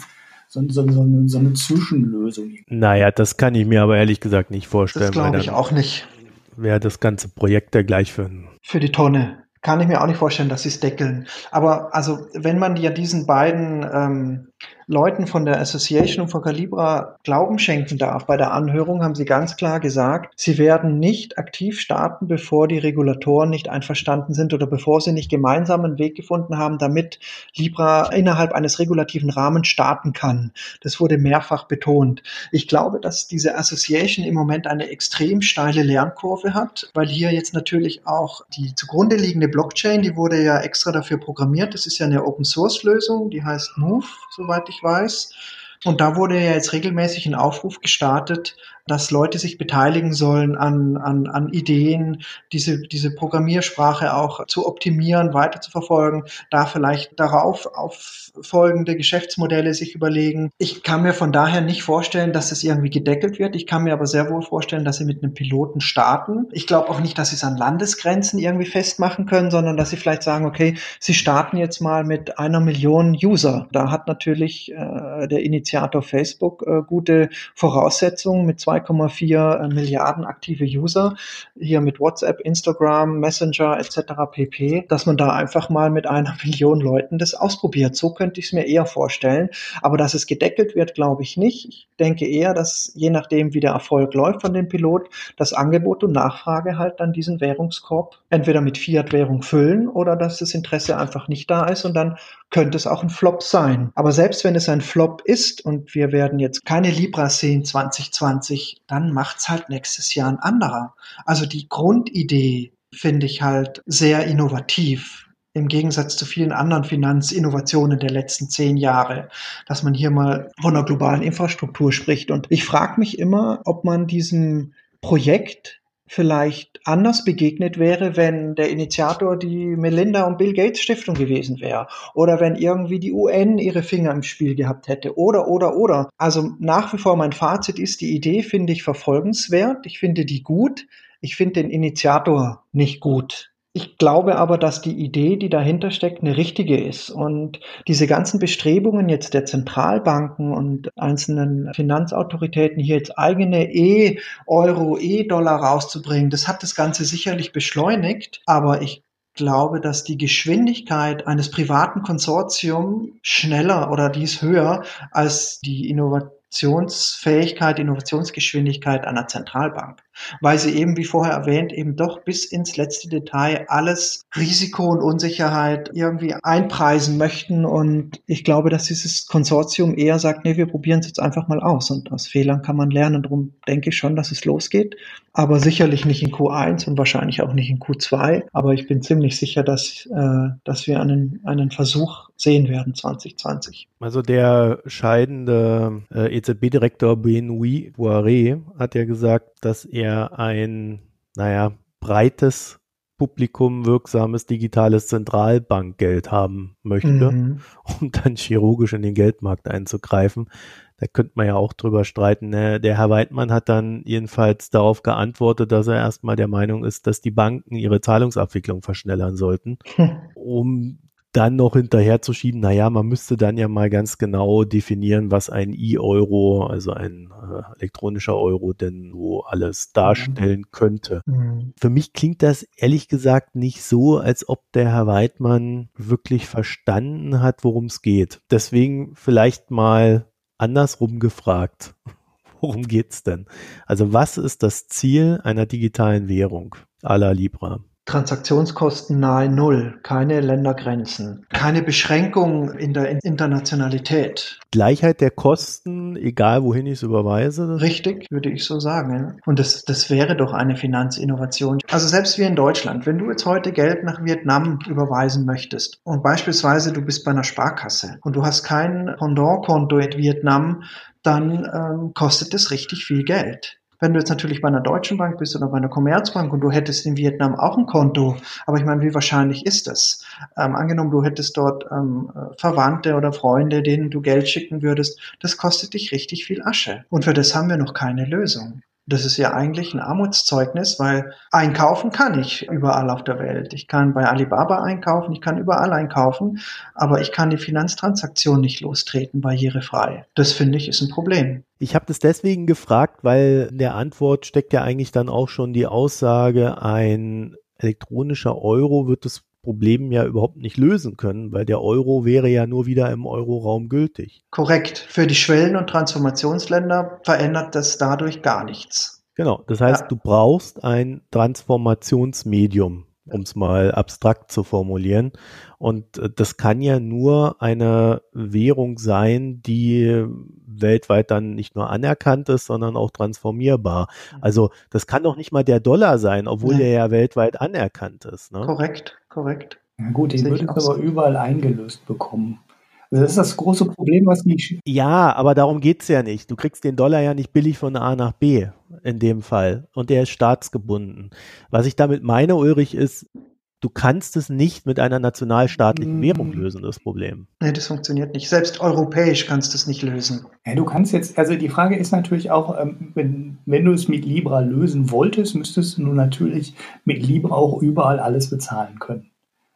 so, so, so, eine, so eine Zwischenlösung. Naja, das kann ich mir aber ehrlich gesagt nicht vorstellen. Das glaube ich auch nicht. Wäre das ganze Projekt ja gleich für Für die Tonne. Kann ich mir auch nicht vorstellen, dass sie es deckeln. Aber also, wenn man ja diesen beiden ähm, Leuten von der Association von Calibra Glauben schenken darf. Bei der Anhörung haben sie ganz klar gesagt, sie werden nicht aktiv starten, bevor die Regulatoren nicht einverstanden sind oder bevor sie nicht gemeinsam einen Weg gefunden haben, damit Libra innerhalb eines regulativen Rahmens starten kann. Das wurde mehrfach betont. Ich glaube, dass diese Association im Moment eine extrem steile Lernkurve hat, weil hier jetzt natürlich auch die zugrunde liegende Blockchain, die wurde ja extra dafür programmiert. Das ist ja eine Open Source Lösung, die heißt Move, soweit ich weiß. Und da wurde ja jetzt regelmäßig ein Aufruf gestartet, dass Leute sich beteiligen sollen an, an, an Ideen, diese, diese Programmiersprache auch zu optimieren, weiter zu verfolgen, da vielleicht darauf auf folgende Geschäftsmodelle sich überlegen. Ich kann mir von daher nicht vorstellen, dass es irgendwie gedeckelt wird. Ich kann mir aber sehr wohl vorstellen, dass sie mit einem Piloten starten. Ich glaube auch nicht, dass sie es an Landesgrenzen irgendwie festmachen können, sondern dass sie vielleicht sagen, okay, sie starten jetzt mal mit einer Million User. Da hat natürlich äh, der Initiator Facebook äh, gute Voraussetzungen mit zwei 2,4 äh, Milliarden aktive User, hier mit WhatsApp, Instagram, Messenger etc. pp, dass man da einfach mal mit einer Million Leuten das ausprobiert. So könnte ich es mir eher vorstellen. Aber dass es gedeckelt wird, glaube ich nicht. Ich denke eher, dass je nachdem, wie der Erfolg läuft von dem Pilot, das Angebot und Nachfrage halt dann diesen Währungskorb entweder mit Fiat-Währung füllen oder dass das Interesse einfach nicht da ist und dann könnte es auch ein Flop sein. Aber selbst wenn es ein Flop ist und wir werden jetzt keine Libra sehen 2020, dann macht's halt nächstes Jahr ein anderer. Also die Grundidee finde ich halt sehr innovativ im Gegensatz zu vielen anderen Finanzinnovationen der letzten zehn Jahre, dass man hier mal von einer globalen Infrastruktur spricht. Und ich frage mich immer, ob man diesem Projekt vielleicht anders begegnet wäre, wenn der Initiator die Melinda und Bill Gates Stiftung gewesen wäre oder wenn irgendwie die UN ihre Finger im Spiel gehabt hätte oder oder oder. Also nach wie vor mein Fazit ist, die Idee finde ich verfolgenswert, ich finde die gut, ich finde den Initiator nicht gut. Ich glaube aber, dass die Idee, die dahinter steckt, eine richtige ist. Und diese ganzen Bestrebungen jetzt der Zentralbanken und einzelnen Finanzautoritäten hier jetzt eigene E-Euro, E-Dollar rauszubringen, das hat das Ganze sicherlich beschleunigt. Aber ich glaube, dass die Geschwindigkeit eines privaten Konsortiums schneller oder dies höher als die Innovation Innovationsfähigkeit, Innovationsgeschwindigkeit einer Zentralbank, weil sie eben, wie vorher erwähnt, eben doch bis ins letzte Detail alles Risiko und Unsicherheit irgendwie einpreisen möchten. Und ich glaube, dass dieses Konsortium eher sagt, nee, wir probieren es jetzt einfach mal aus. Und aus Fehlern kann man lernen. Darum denke ich schon, dass es losgeht. Aber sicherlich nicht in Q1 und wahrscheinlich auch nicht in Q2. Aber ich bin ziemlich sicher, dass, äh, dass wir einen, einen Versuch sehen werden 2020. Also der scheidende äh, EZB-Direktor Benoît Poiré hat ja gesagt, dass er ein, naja, breites Publikum wirksames digitales Zentralbankgeld haben möchte, mhm. um dann chirurgisch in den Geldmarkt einzugreifen. Da könnte man ja auch drüber streiten. Ne? Der Herr Weidmann hat dann jedenfalls darauf geantwortet, dass er erstmal der Meinung ist, dass die Banken ihre Zahlungsabwicklung verschnellern sollten, um dann noch hinterher zu schieben, naja, man müsste dann ja mal ganz genau definieren, was ein E-Euro, also ein äh, elektronischer Euro denn so alles darstellen mhm. könnte. Mhm. Für mich klingt das ehrlich gesagt nicht so, als ob der Herr Weidmann wirklich verstanden hat, worum es geht. Deswegen vielleicht mal andersrum gefragt. Worum geht's denn? Also was ist das Ziel einer digitalen Währung à la Libra? Transaktionskosten nahe Null, keine Ländergrenzen, keine Beschränkung in der Internationalität. Gleichheit der Kosten, egal wohin ich es überweise? Richtig, würde ich so sagen. Und das, das wäre doch eine Finanzinnovation. Also selbst wie in Deutschland, wenn du jetzt heute Geld nach Vietnam überweisen möchtest und beispielsweise du bist bei einer Sparkasse und du hast kein Pendantkonto in Vietnam, dann ähm, kostet es richtig viel Geld. Wenn du jetzt natürlich bei einer deutschen Bank bist oder bei einer Commerzbank und du hättest in Vietnam auch ein Konto, aber ich meine, wie wahrscheinlich ist das? Ähm, angenommen, du hättest dort ähm, Verwandte oder Freunde, denen du Geld schicken würdest, das kostet dich richtig viel Asche. Und für das haben wir noch keine Lösung. Das ist ja eigentlich ein Armutszeugnis, weil einkaufen kann ich überall auf der Welt. Ich kann bei Alibaba einkaufen, ich kann überall einkaufen, aber ich kann die Finanztransaktion nicht lostreten, barrierefrei. Das finde ich ist ein Problem. Ich habe das deswegen gefragt, weil in der Antwort steckt ja eigentlich dann auch schon die Aussage, ein elektronischer Euro wird das Problem ja überhaupt nicht lösen können, weil der Euro wäre ja nur wieder im Euroraum gültig. Korrekt. Für die Schwellen- und Transformationsländer verändert das dadurch gar nichts. Genau. Das heißt, ja. du brauchst ein Transformationsmedium, um es mal abstrakt zu formulieren. Und äh, das kann ja nur eine Währung sein, die weltweit dann nicht nur anerkannt ist, sondern auch transformierbar. Mhm. Also das kann doch nicht mal der Dollar sein, obwohl ja. der ja weltweit anerkannt ist. Ne? Korrekt, korrekt. Ja gut, den würde ich aber überall eingelöst bekommen. Also das ist das große Problem, was nicht. Ja, aber darum geht's ja nicht. Du kriegst den Dollar ja nicht billig von A nach B in dem Fall. Und der ist staatsgebunden. Was ich damit meine, Ulrich, ist, du kannst es nicht mit einer nationalstaatlichen mm. Währung lösen, das Problem. Nee, das funktioniert nicht. Selbst europäisch kannst du es nicht lösen. Ja, du kannst jetzt, also die Frage ist natürlich auch, ähm, wenn, wenn du es mit Libra lösen wolltest, müsstest du natürlich mit Libra auch überall alles bezahlen können.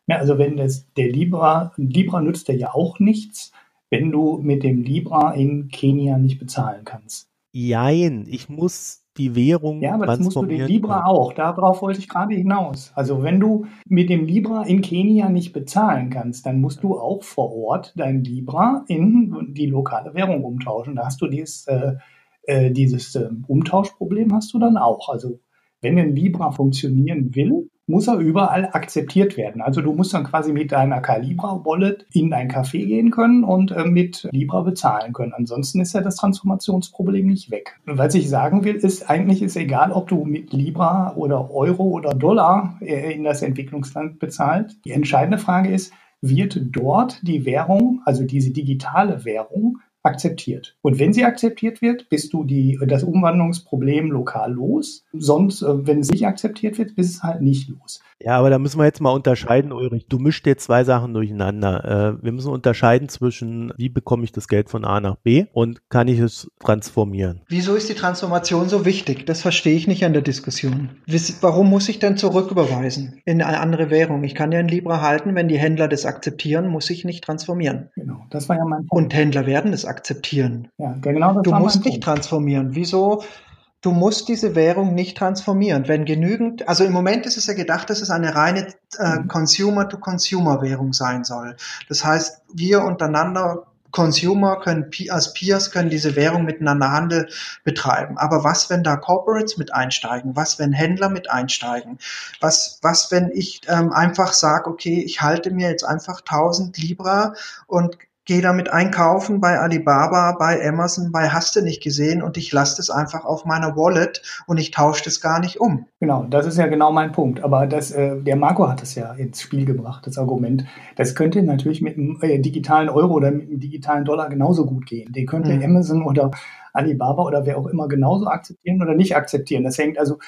Ja, also wenn das, der Libra, Libra nützt dir ja auch nichts, wenn du mit dem Libra in Kenia nicht bezahlen kannst. Jein, ich muss die Währung. Ja, aber das musst du den Libra auch. Darauf wollte ich gerade hinaus. Also wenn du mit dem Libra in Kenia nicht bezahlen kannst, dann musst du auch vor Ort dein Libra in die lokale Währung umtauschen. Da hast du dieses, äh, äh, dieses äh, Umtauschproblem hast du dann auch. Also wenn ein Libra funktionieren will, muss er überall akzeptiert werden. Also du musst dann quasi mit deiner Calibra-Wallet in ein Café gehen können und äh, mit Libra bezahlen können. Ansonsten ist ja das Transformationsproblem nicht weg. Was ich sagen will, ist, eigentlich ist egal, ob du mit Libra oder Euro oder Dollar äh, in das Entwicklungsland bezahlt. Die entscheidende Frage ist, wird dort die Währung, also diese digitale Währung, akzeptiert. Und wenn sie akzeptiert wird, bist du die, das Umwandlungsproblem lokal los. Sonst, äh, wenn es nicht akzeptiert wird, bist es halt nicht los. Ja, aber da müssen wir jetzt mal unterscheiden, Ulrich. Du mischst jetzt zwei Sachen durcheinander. Äh, wir müssen unterscheiden zwischen, wie bekomme ich das Geld von A nach B und kann ich es transformieren. Wieso ist die Transformation so wichtig? Das verstehe ich nicht an der Diskussion. Warum muss ich denn zurücküberweisen in eine andere Währung? Ich kann ja in Libra halten, wenn die Händler das akzeptieren, muss ich nicht transformieren. Genau, das war ja mein Punkt. Und Händler werden das akzeptieren. Ja, genau Du musst nicht transformieren. Wieso du musst diese Währung nicht transformieren. Wenn genügend, also im Moment ist es ja gedacht, dass es eine reine äh, mhm. Consumer-to-Consumer-Währung sein soll. Das heißt, wir untereinander Consumer können als Peers können diese Währung miteinander Handel betreiben. Aber was, wenn da Corporates mit einsteigen? Was, wenn Händler mit einsteigen? Was, was, wenn ich ähm, einfach sage, okay, ich halte mir jetzt einfach 1000 Libra und gehe damit einkaufen bei Alibaba, bei Amazon, bei Hast du nicht gesehen und ich lasse das einfach auf meiner Wallet und ich tausche das gar nicht um. Genau, das ist ja genau mein Punkt. Aber das, äh, der Marco hat es ja ins Spiel gebracht, das Argument. Das könnte natürlich mit einem äh, digitalen Euro oder mit einem digitalen Dollar genauso gut gehen. Den könnte mhm. Amazon oder Alibaba oder wer auch immer genauso akzeptieren oder nicht akzeptieren. Das hängt also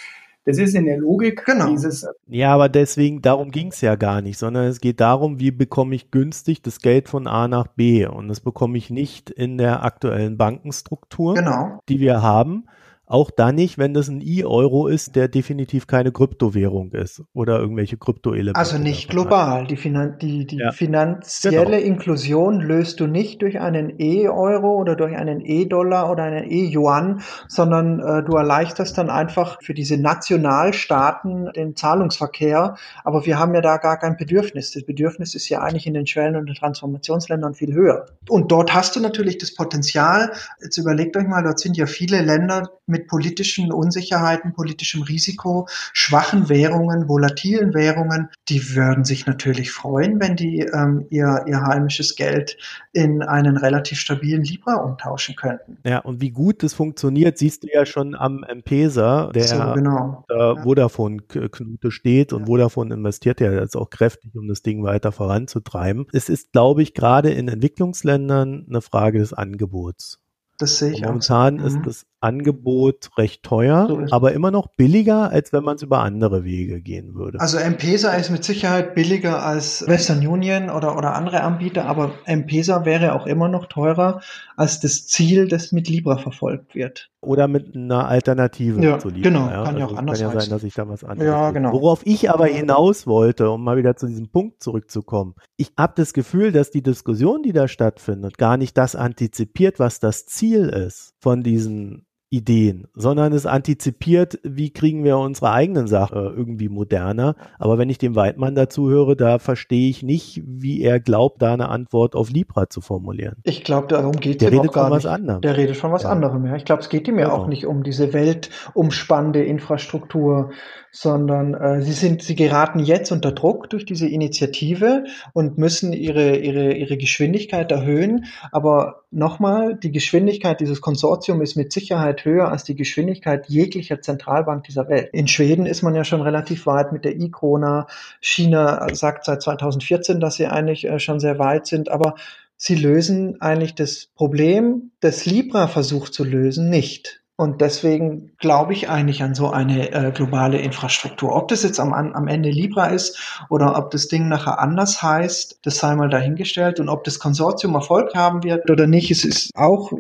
das ist in der Logik genau. dieses. Ja, aber deswegen, darum ging es ja gar nicht, sondern es geht darum, wie bekomme ich günstig das Geld von A nach B. Und das bekomme ich nicht in der aktuellen Bankenstruktur, genau. die wir haben, auch dann nicht, wenn das ein E-Euro ist, der definitiv keine Kryptowährung ist oder irgendwelche Kryptoelemente. Also nicht global. Die, Finan die, die ja. finanzielle genau. Inklusion löst du nicht durch einen E-Euro oder durch einen E-Dollar oder einen E-Yuan, sondern äh, du erleichterst dann einfach für diese Nationalstaaten den Zahlungsverkehr. Aber wir haben ja da gar kein Bedürfnis. Das Bedürfnis ist ja eigentlich in den Schwellen- und den Transformationsländern viel höher. Und dort hast du natürlich das Potenzial. Jetzt überlegt euch mal, dort sind ja viele Länder mit mit politischen Unsicherheiten, politischem Risiko, schwachen Währungen, volatilen Währungen, die würden sich natürlich freuen, wenn die ähm, ihr, ihr heimisches Geld in einen relativ stabilen Libra umtauschen könnten. Ja, und wie gut das funktioniert, siehst du ja schon am M-Pesa, der so, genau. äh, ja. Vodafone-Knute steht und ja. Vodafone investiert ja jetzt auch kräftig, um das Ding weiter voranzutreiben. Es ist, glaube ich, gerade in Entwicklungsländern eine Frage des Angebots. Das sehe ich Momentan auch. ist mhm. das Angebot recht teuer, so aber immer noch billiger, als wenn man es über andere Wege gehen würde. Also M-Pesa ist mit Sicherheit billiger als Western Union oder, oder andere Anbieter, aber M-Pesa wäre auch immer noch teurer als das Ziel, das mit Libra verfolgt wird. Oder mit einer Alternative ja, zu Libra. Genau, ja? kann ja also auch anders sein. Kann ja sein, dass ich da was anderes Ja, genau. Worauf ich aber hinaus wollte, um mal wieder zu diesem Punkt zurückzukommen. Ich habe das Gefühl, dass die Diskussion, die da stattfindet, gar nicht das antizipiert, was das Ziel ist von diesen Ideen, sondern es antizipiert, wie kriegen wir unsere eigenen Sache irgendwie moderner. Aber wenn ich dem Weidmann dazu höre, da verstehe ich nicht, wie er glaubt, da eine Antwort auf Libra zu formulieren. Ich glaube, darum geht es ihm auch gar nicht. Was anderem. Der redet von was ja. anderem. Ja. Ich glaube, es geht ihm ja genau. auch nicht um diese weltumspannende Infrastruktur, sondern äh, sie sind, sie geraten jetzt unter Druck durch diese Initiative und müssen ihre, ihre, ihre Geschwindigkeit erhöhen. Aber nochmal, die Geschwindigkeit dieses Konsortiums ist mit Sicherheit höher als die Geschwindigkeit jeglicher Zentralbank dieser Welt. In Schweden ist man ja schon relativ weit mit der E-Krona. China sagt seit 2014, dass sie eigentlich äh, schon sehr weit sind, aber sie lösen eigentlich das Problem, das Libra versucht zu lösen, nicht. Und deswegen glaube ich eigentlich an so eine äh, globale Infrastruktur. Ob das jetzt am, am Ende Libra ist oder ob das Ding nachher anders heißt, das sei mal dahingestellt. Und ob das Konsortium Erfolg haben wird oder nicht, es ist auch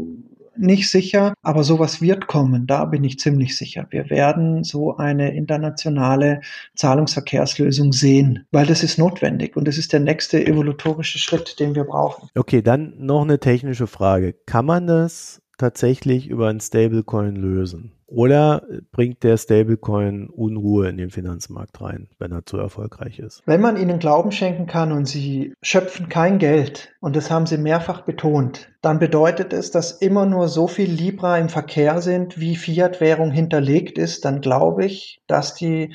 nicht sicher, aber sowas wird kommen, da bin ich ziemlich sicher. Wir werden so eine internationale Zahlungsverkehrslösung sehen, weil das ist notwendig und das ist der nächste evolutorische Schritt, den wir brauchen. Okay, dann noch eine technische Frage. Kann man das tatsächlich über ein Stablecoin lösen? Oder bringt der Stablecoin Unruhe in den Finanzmarkt rein, wenn er zu erfolgreich ist? Wenn man ihnen Glauben schenken kann und sie schöpfen kein Geld, und das haben sie mehrfach betont, dann bedeutet es, dass immer nur so viel Libra im Verkehr sind, wie Fiat-Währung hinterlegt ist, dann glaube ich, dass die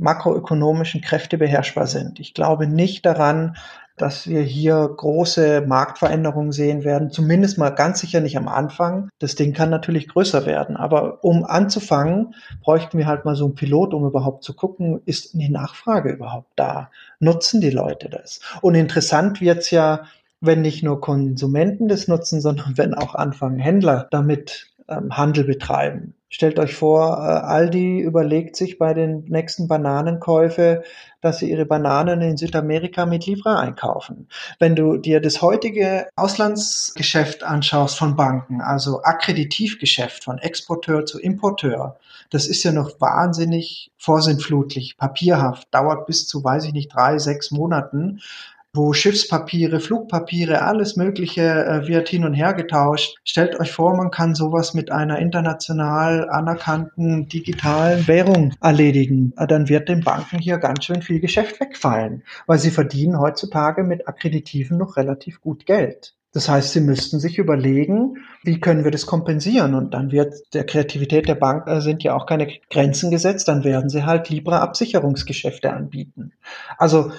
makroökonomischen Kräfte beherrschbar sind. Ich glaube nicht daran, dass wir hier große Marktveränderungen sehen werden. Zumindest mal ganz sicher nicht am Anfang. Das Ding kann natürlich größer werden. Aber um anzufangen, bräuchten wir halt mal so einen Pilot, um überhaupt zu gucken, ist die Nachfrage überhaupt da? Nutzen die Leute das? Und interessant wird's ja, wenn nicht nur Konsumenten das nutzen, sondern wenn auch anfangen Händler damit ähm, Handel betreiben. Stellt euch vor, äh, Aldi überlegt sich bei den nächsten Bananenkäufe, dass sie ihre Bananen in Südamerika mit Livra einkaufen. Wenn du dir das heutige Auslandsgeschäft anschaust von Banken, also Akkreditivgeschäft von Exporteur zu Importeur, das ist ja noch wahnsinnig vorsintflutlich, papierhaft, dauert bis zu, weiß ich nicht, drei, sechs Monaten wo Schiffspapiere, Flugpapiere, alles Mögliche äh, wird hin und her getauscht. Stellt euch vor, man kann sowas mit einer international anerkannten digitalen Währung erledigen. Äh, dann wird den Banken hier ganz schön viel Geschäft wegfallen, weil sie verdienen heutzutage mit Akkreditiven noch relativ gut Geld. Das heißt, sie müssten sich überlegen, wie können wir das kompensieren? Und dann wird der Kreativität der Bank äh, sind ja auch keine Grenzen gesetzt, dann werden sie halt Libra Absicherungsgeschäfte anbieten. Also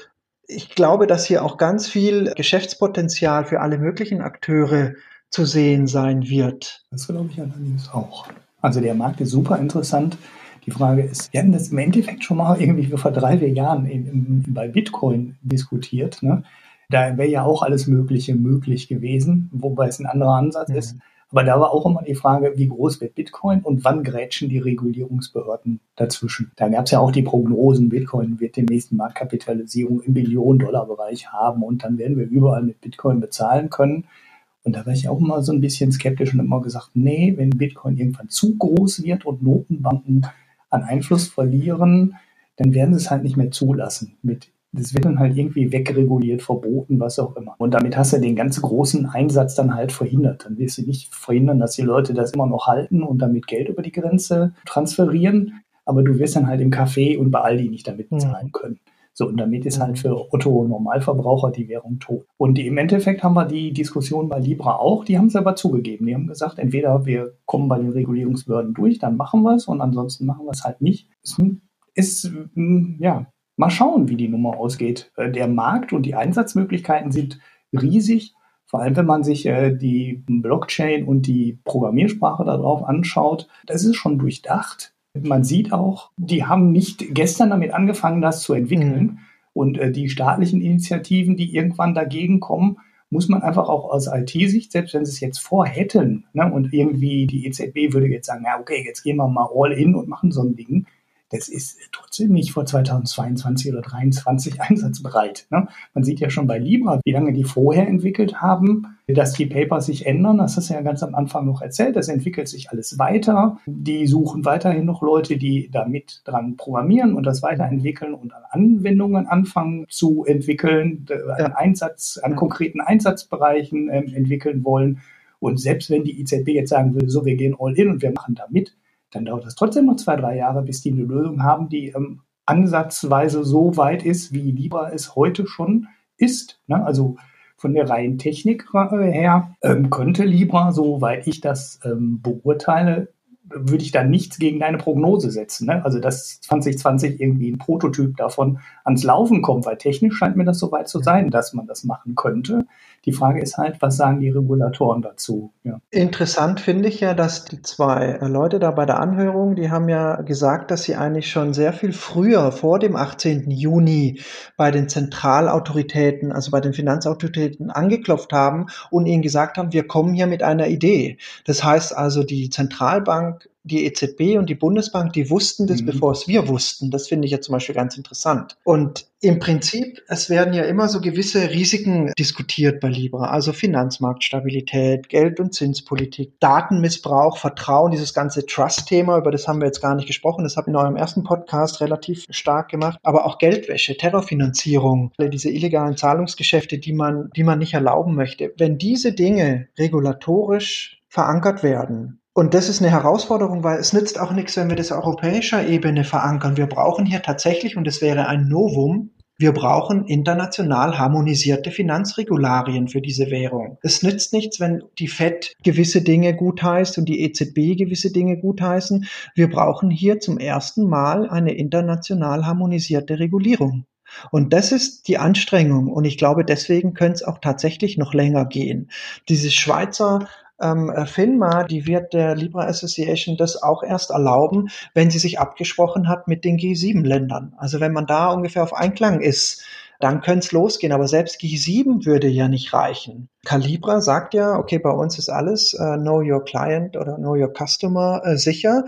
ich glaube, dass hier auch ganz viel Geschäftspotenzial für alle möglichen Akteure zu sehen sein wird. Das glaube ich allerdings auch. Also der Markt ist super interessant. Die Frage ist, wir hatten das im Endeffekt schon mal irgendwie vor drei, vier Jahren in, in, bei Bitcoin diskutiert. Ne? Da wäre ja auch alles Mögliche möglich gewesen, wobei es ein anderer Ansatz mhm. ist. Aber da war auch immer die Frage, wie groß wird Bitcoin und wann grätschen die Regulierungsbehörden dazwischen? Da gab es ja auch die Prognosen, Bitcoin wird demnächst eine Marktkapitalisierung im Billionen-Dollar-Bereich haben und dann werden wir überall mit Bitcoin bezahlen können. Und da war ich auch immer so ein bisschen skeptisch und immer gesagt, nee, wenn Bitcoin irgendwann zu groß wird und Notenbanken an Einfluss verlieren, dann werden sie es halt nicht mehr zulassen mit das wird dann halt irgendwie wegreguliert, verboten, was auch immer. Und damit hast du den ganz großen Einsatz dann halt verhindert. Dann wirst du nicht verhindern, dass die Leute das immer noch halten und damit Geld über die Grenze transferieren. Aber du wirst dann halt im Café und bei Aldi nicht damit bezahlen können. So, und damit ist halt für Otto Normalverbraucher die Währung tot. Und im Endeffekt haben wir die Diskussion bei Libra auch, die haben es aber zugegeben. Die haben gesagt, entweder wir kommen bei den Regulierungsbehörden durch, dann machen wir es und ansonsten machen wir es halt nicht. Es ist, ja, Mal schauen, wie die Nummer ausgeht. Äh, der Markt und die Einsatzmöglichkeiten sind riesig. Vor allem, wenn man sich äh, die Blockchain und die Programmiersprache darauf anschaut, das ist schon durchdacht. Man sieht auch, die haben nicht gestern damit angefangen, das zu entwickeln. Mhm. Und äh, die staatlichen Initiativen, die irgendwann dagegen kommen, muss man einfach auch aus IT-Sicht, selbst wenn sie es jetzt vorhätten, ne, und irgendwie die EZB würde jetzt sagen, ja, okay, jetzt gehen wir mal all in und machen so ein Ding, das ist trotzdem nicht vor 2022 oder 2023 einsatzbereit. Ne? Man sieht ja schon bei Libra, wie lange die vorher entwickelt haben, dass die Papers sich ändern. Das hast du ja ganz am Anfang noch erzählt. Das entwickelt sich alles weiter. Die suchen weiterhin noch Leute, die damit dran programmieren und das weiterentwickeln und an Anwendungen anfangen zu entwickeln, an Einsatz, an konkreten Einsatzbereichen äh, entwickeln wollen. Und selbst wenn die IZB jetzt sagen würde, so, wir gehen all in und wir machen da mit, dann dauert es trotzdem noch zwei, drei Jahre, bis die eine Lösung haben, die ähm, ansatzweise so weit ist, wie Libra es heute schon ist. Ne? Also von der reinen Technik äh, her ähm, könnte Libra, soweit ich das ähm, beurteile, würde ich da nichts gegen deine Prognose setzen. Ne? Also dass 2020 irgendwie ein Prototyp davon ans Laufen kommt, weil technisch scheint mir das soweit zu sein, dass man das machen könnte. Die Frage ist halt, was sagen die Regulatoren dazu? Ja. Interessant finde ich ja, dass die zwei Leute da bei der Anhörung, die haben ja gesagt, dass sie eigentlich schon sehr viel früher, vor dem 18. Juni, bei den Zentralautoritäten, also bei den Finanzautoritäten angeklopft haben und ihnen gesagt haben, wir kommen hier mit einer Idee. Das heißt also, die Zentralbank die EZB und die Bundesbank, die wussten das, mhm. bevor es wir wussten. Das finde ich ja zum Beispiel ganz interessant. Und im Prinzip, es werden ja immer so gewisse Risiken diskutiert bei Libra, also Finanzmarktstabilität, Geld- und Zinspolitik, Datenmissbrauch, Vertrauen, dieses ganze Trust-Thema, über das haben wir jetzt gar nicht gesprochen, das habe ich in eurem ersten Podcast relativ stark gemacht, aber auch Geldwäsche, Terrorfinanzierung, diese illegalen Zahlungsgeschäfte, die man, die man nicht erlauben möchte. Wenn diese Dinge regulatorisch verankert werden, und das ist eine Herausforderung, weil es nützt auch nichts, wenn wir das auf europäischer Ebene verankern. Wir brauchen hier tatsächlich, und das wäre ein Novum, wir brauchen international harmonisierte Finanzregularien für diese Währung. Es nützt nichts, wenn die FED gewisse Dinge gutheißt und die EZB gewisse Dinge gutheißen. Wir brauchen hier zum ersten Mal eine international harmonisierte Regulierung. Und das ist die Anstrengung. Und ich glaube, deswegen könnte es auch tatsächlich noch länger gehen. Dieses Schweizer ähm, äh, FINMA, die wird der Libra Association das auch erst erlauben, wenn sie sich abgesprochen hat mit den G7-Ländern. Also wenn man da ungefähr auf Einklang ist, dann könnte es losgehen. Aber selbst G7 würde ja nicht reichen. Calibra sagt ja, okay, bei uns ist alles äh, Know Your Client oder Know Your Customer äh, sicher.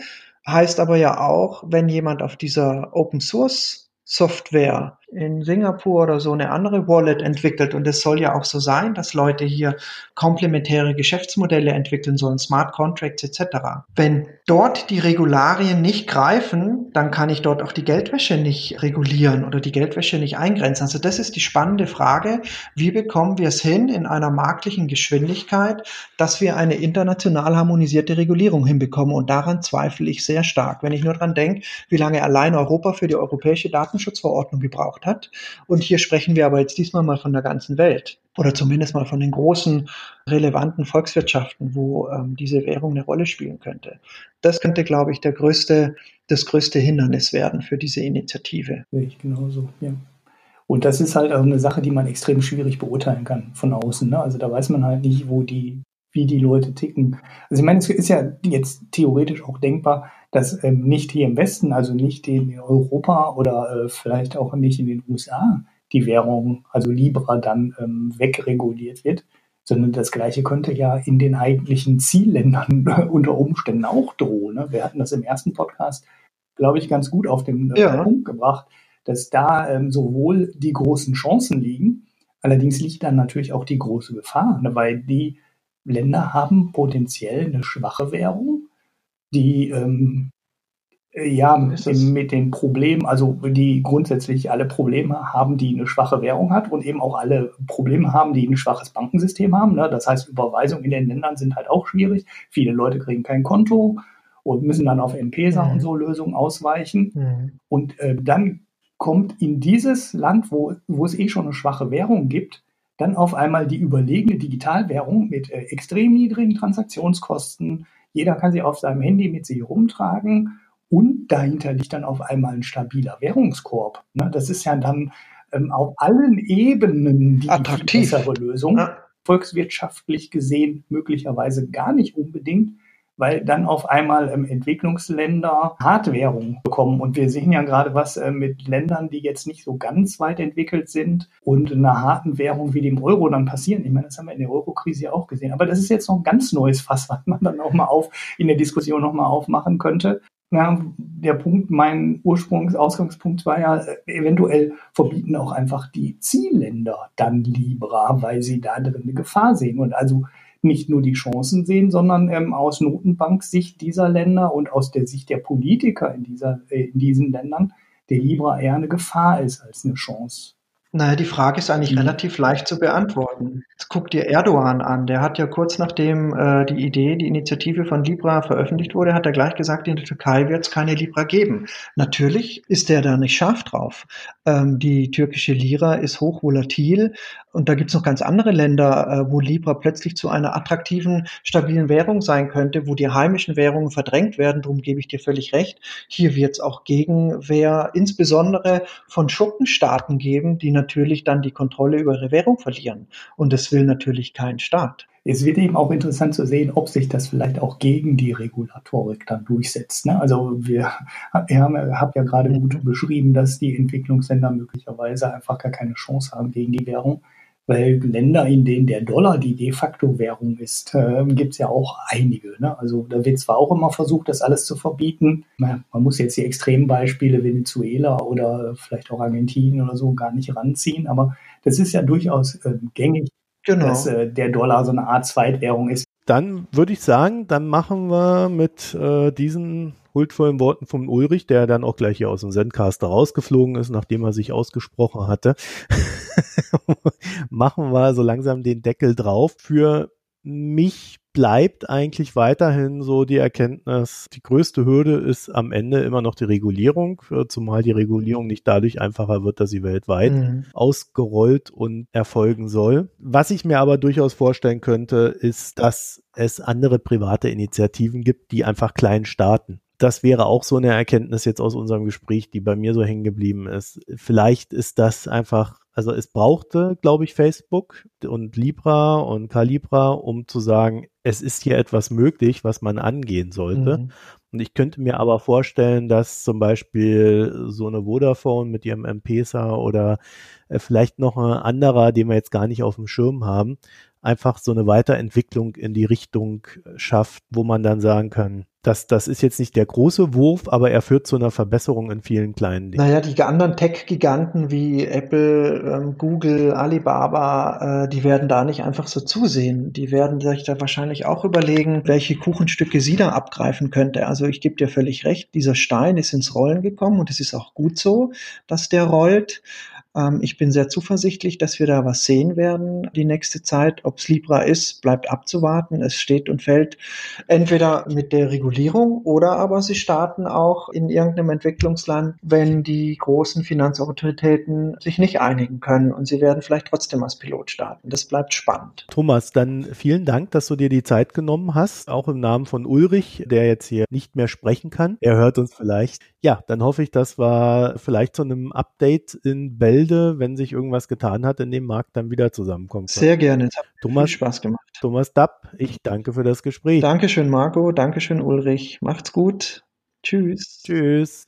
Heißt aber ja auch, wenn jemand auf dieser Open Source Software in Singapur oder so eine andere Wallet entwickelt. Und es soll ja auch so sein, dass Leute hier komplementäre Geschäftsmodelle entwickeln sollen, Smart Contracts etc. Wenn dort die Regularien nicht greifen, dann kann ich dort auch die Geldwäsche nicht regulieren oder die Geldwäsche nicht eingrenzen. Also das ist die spannende Frage. Wie bekommen wir es hin in einer marktlichen Geschwindigkeit, dass wir eine international harmonisierte Regulierung hinbekommen? Und daran zweifle ich sehr stark. Wenn ich nur dran denke, wie lange allein Europa für die europäische Datenschutzverordnung gebraucht gemacht hat. Und hier sprechen wir aber jetzt diesmal mal von der ganzen Welt oder zumindest mal von den großen relevanten Volkswirtschaften, wo ähm, diese Währung eine Rolle spielen könnte. Das könnte, glaube ich, der größte, das größte Hindernis werden für diese Initiative. Ich genauso, ja. Und das ist halt auch eine Sache, die man extrem schwierig beurteilen kann von außen. Ne? Also da weiß man halt nicht, wo die, wie die Leute ticken. Also ich meine, es ist ja jetzt theoretisch auch denkbar, dass ähm, nicht hier im Westen, also nicht in Europa oder äh, vielleicht auch nicht in den USA, die Währung, also Libra, dann ähm, wegreguliert wird, sondern das Gleiche könnte ja in den eigentlichen Zielländern unter Umständen auch drohen. Ne? Wir hatten das im ersten Podcast, glaube ich, ganz gut auf den äh, ja. Punkt gebracht, dass da ähm, sowohl die großen Chancen liegen, allerdings liegt dann natürlich auch die große Gefahr, ne? weil die Länder haben potenziell eine schwache Währung die ähm, äh, ja mit den Problemen, also die grundsätzlich alle Probleme haben, die eine schwache Währung hat und eben auch alle Probleme haben, die ein schwaches Bankensystem haben. Ne? Das heißt, Überweisungen in den Ländern sind halt auch schwierig. Viele Leute kriegen kein Konto und müssen dann auf M-Pesa mhm. und so Lösungen ausweichen. Mhm. Und äh, dann kommt in dieses Land, wo, wo es eh schon eine schwache Währung gibt, dann auf einmal die überlegene Digitalwährung mit äh, extrem niedrigen Transaktionskosten, jeder kann sie auf seinem Handy mit sich rumtragen und dahinter liegt dann auf einmal ein stabiler Währungskorb. Ne? Das ist ja dann ähm, auf allen Ebenen die Attraktiv. bessere Lösung. Ja. Volkswirtschaftlich gesehen möglicherweise gar nicht unbedingt, weil dann auf einmal ähm, Entwicklungsländer Hartwährung bekommen. Und wir sehen ja gerade was äh, mit Ländern, die jetzt nicht so ganz weit entwickelt sind und einer harten Währung wie dem Euro dann passieren. Ich meine, das haben wir in der Euro-Krise ja auch gesehen. Aber das ist jetzt noch ein ganz neues Fass, was man dann auch mal auf in der Diskussion noch mal aufmachen könnte. Ja, der Punkt, mein Ursprungs-, Ausgangspunkt war ja, äh, eventuell verbieten auch einfach die Zielländer dann Libra, weil sie da drin eine Gefahr sehen und also nicht nur die Chancen sehen, sondern ähm, aus Notenbanksicht dieser Länder und aus der Sicht der Politiker in, dieser, äh, in diesen Ländern der Libra eher eine Gefahr ist als eine Chance. Naja, die Frage ist eigentlich mhm. relativ leicht zu beantworten. Jetzt guck dir Erdogan an. Der hat ja kurz nachdem äh, die Idee, die Initiative von Libra veröffentlicht wurde, hat er gleich gesagt, in der Türkei wird es keine Libra geben. Natürlich ist der da nicht scharf drauf. Ähm, die türkische Lira ist hochvolatil und da gibt es noch ganz andere Länder, äh, wo Libra plötzlich zu einer attraktiven, stabilen Währung sein könnte, wo die heimischen Währungen verdrängt werden. Darum gebe ich dir völlig recht. Hier wird es auch Gegenwehr, insbesondere von Schurkenstaaten geben, die natürlich dann die Kontrolle über ihre Währung verlieren. Und das will natürlich kein Staat. Es wird eben auch interessant zu sehen, ob sich das vielleicht auch gegen die Regulatorik dann durchsetzt. Ne? Also wir, wir haben, haben ja gerade gut beschrieben, dass die Entwicklungsländer möglicherweise einfach gar keine Chance haben gegen die Währung weil Länder, in denen der Dollar die de facto Währung ist, äh, gibt es ja auch einige. Ne? Also da wird zwar auch immer versucht, das alles zu verbieten. Man muss jetzt die extremen Beispiele Venezuela oder vielleicht auch Argentinien oder so gar nicht ranziehen, aber das ist ja durchaus äh, gängig, genau. dass äh, der Dollar so eine Art Zweitwährung ist. Dann würde ich sagen, dann machen wir mit äh, diesen huldvollen Worten von Ulrich, der dann auch gleich hier aus dem Sendcaster rausgeflogen ist, nachdem er sich ausgesprochen hatte, machen wir so langsam den Deckel drauf. Für mich bleibt eigentlich weiterhin so die Erkenntnis, die größte Hürde ist am Ende immer noch die Regulierung, zumal die Regulierung nicht dadurch einfacher wird, dass sie weltweit mhm. ausgerollt und erfolgen soll. Was ich mir aber durchaus vorstellen könnte, ist, dass es andere private Initiativen gibt, die einfach klein starten das wäre auch so eine Erkenntnis jetzt aus unserem Gespräch, die bei mir so hängen geblieben ist. Vielleicht ist das einfach, also es brauchte, glaube ich, Facebook und Libra und Calibra, um zu sagen, es ist hier etwas möglich, was man angehen sollte. Mhm. Und ich könnte mir aber vorstellen, dass zum Beispiel so eine Vodafone mit ihrem M-Pesa oder äh, vielleicht noch ein anderer, den wir jetzt gar nicht auf dem Schirm haben, einfach so eine Weiterentwicklung in die Richtung schafft, wo man dann sagen kann, das, das ist jetzt nicht der große Wurf, aber er führt zu einer Verbesserung in vielen kleinen Dingen. Naja, die anderen Tech-Giganten wie Apple, ähm, Google, Alibaba, äh, die werden da nicht einfach so zusehen. Die werden sich da wahrscheinlich auch überlegen, welche Kuchenstücke sie da abgreifen könnte. Also ich gebe dir völlig recht, dieser Stein ist ins Rollen gekommen und es ist auch gut so, dass der rollt. Ähm, ich bin sehr zuversichtlich, dass wir da was sehen werden die nächste Zeit. Ob es Libra ist, bleibt abzuwarten. Es steht und fällt entweder mit der Regulierung oder aber sie starten auch in irgendeinem Entwicklungsland, wenn die großen Finanzautoritäten sich nicht einigen können und sie werden vielleicht trotzdem als Pilot starten. Das bleibt spannend. Thomas, dann vielen Dank, dass du dir die Zeit genommen hast, auch im Namen von Ulrich, der jetzt hier nicht mehr sprechen kann. Er hört uns vielleicht. Ja, dann hoffe ich, das war vielleicht zu einem Update in Bilde, wenn sich irgendwas getan hat in dem Markt, dann wieder zusammenkommen. Sehr gerne. Es hat Thomas, viel Spaß gemacht. Thomas Dapp, ich danke für das Gespräch. Dankeschön, Marco. Dankeschön, Ulrich. Macht's gut. Tschüss. Tschüss.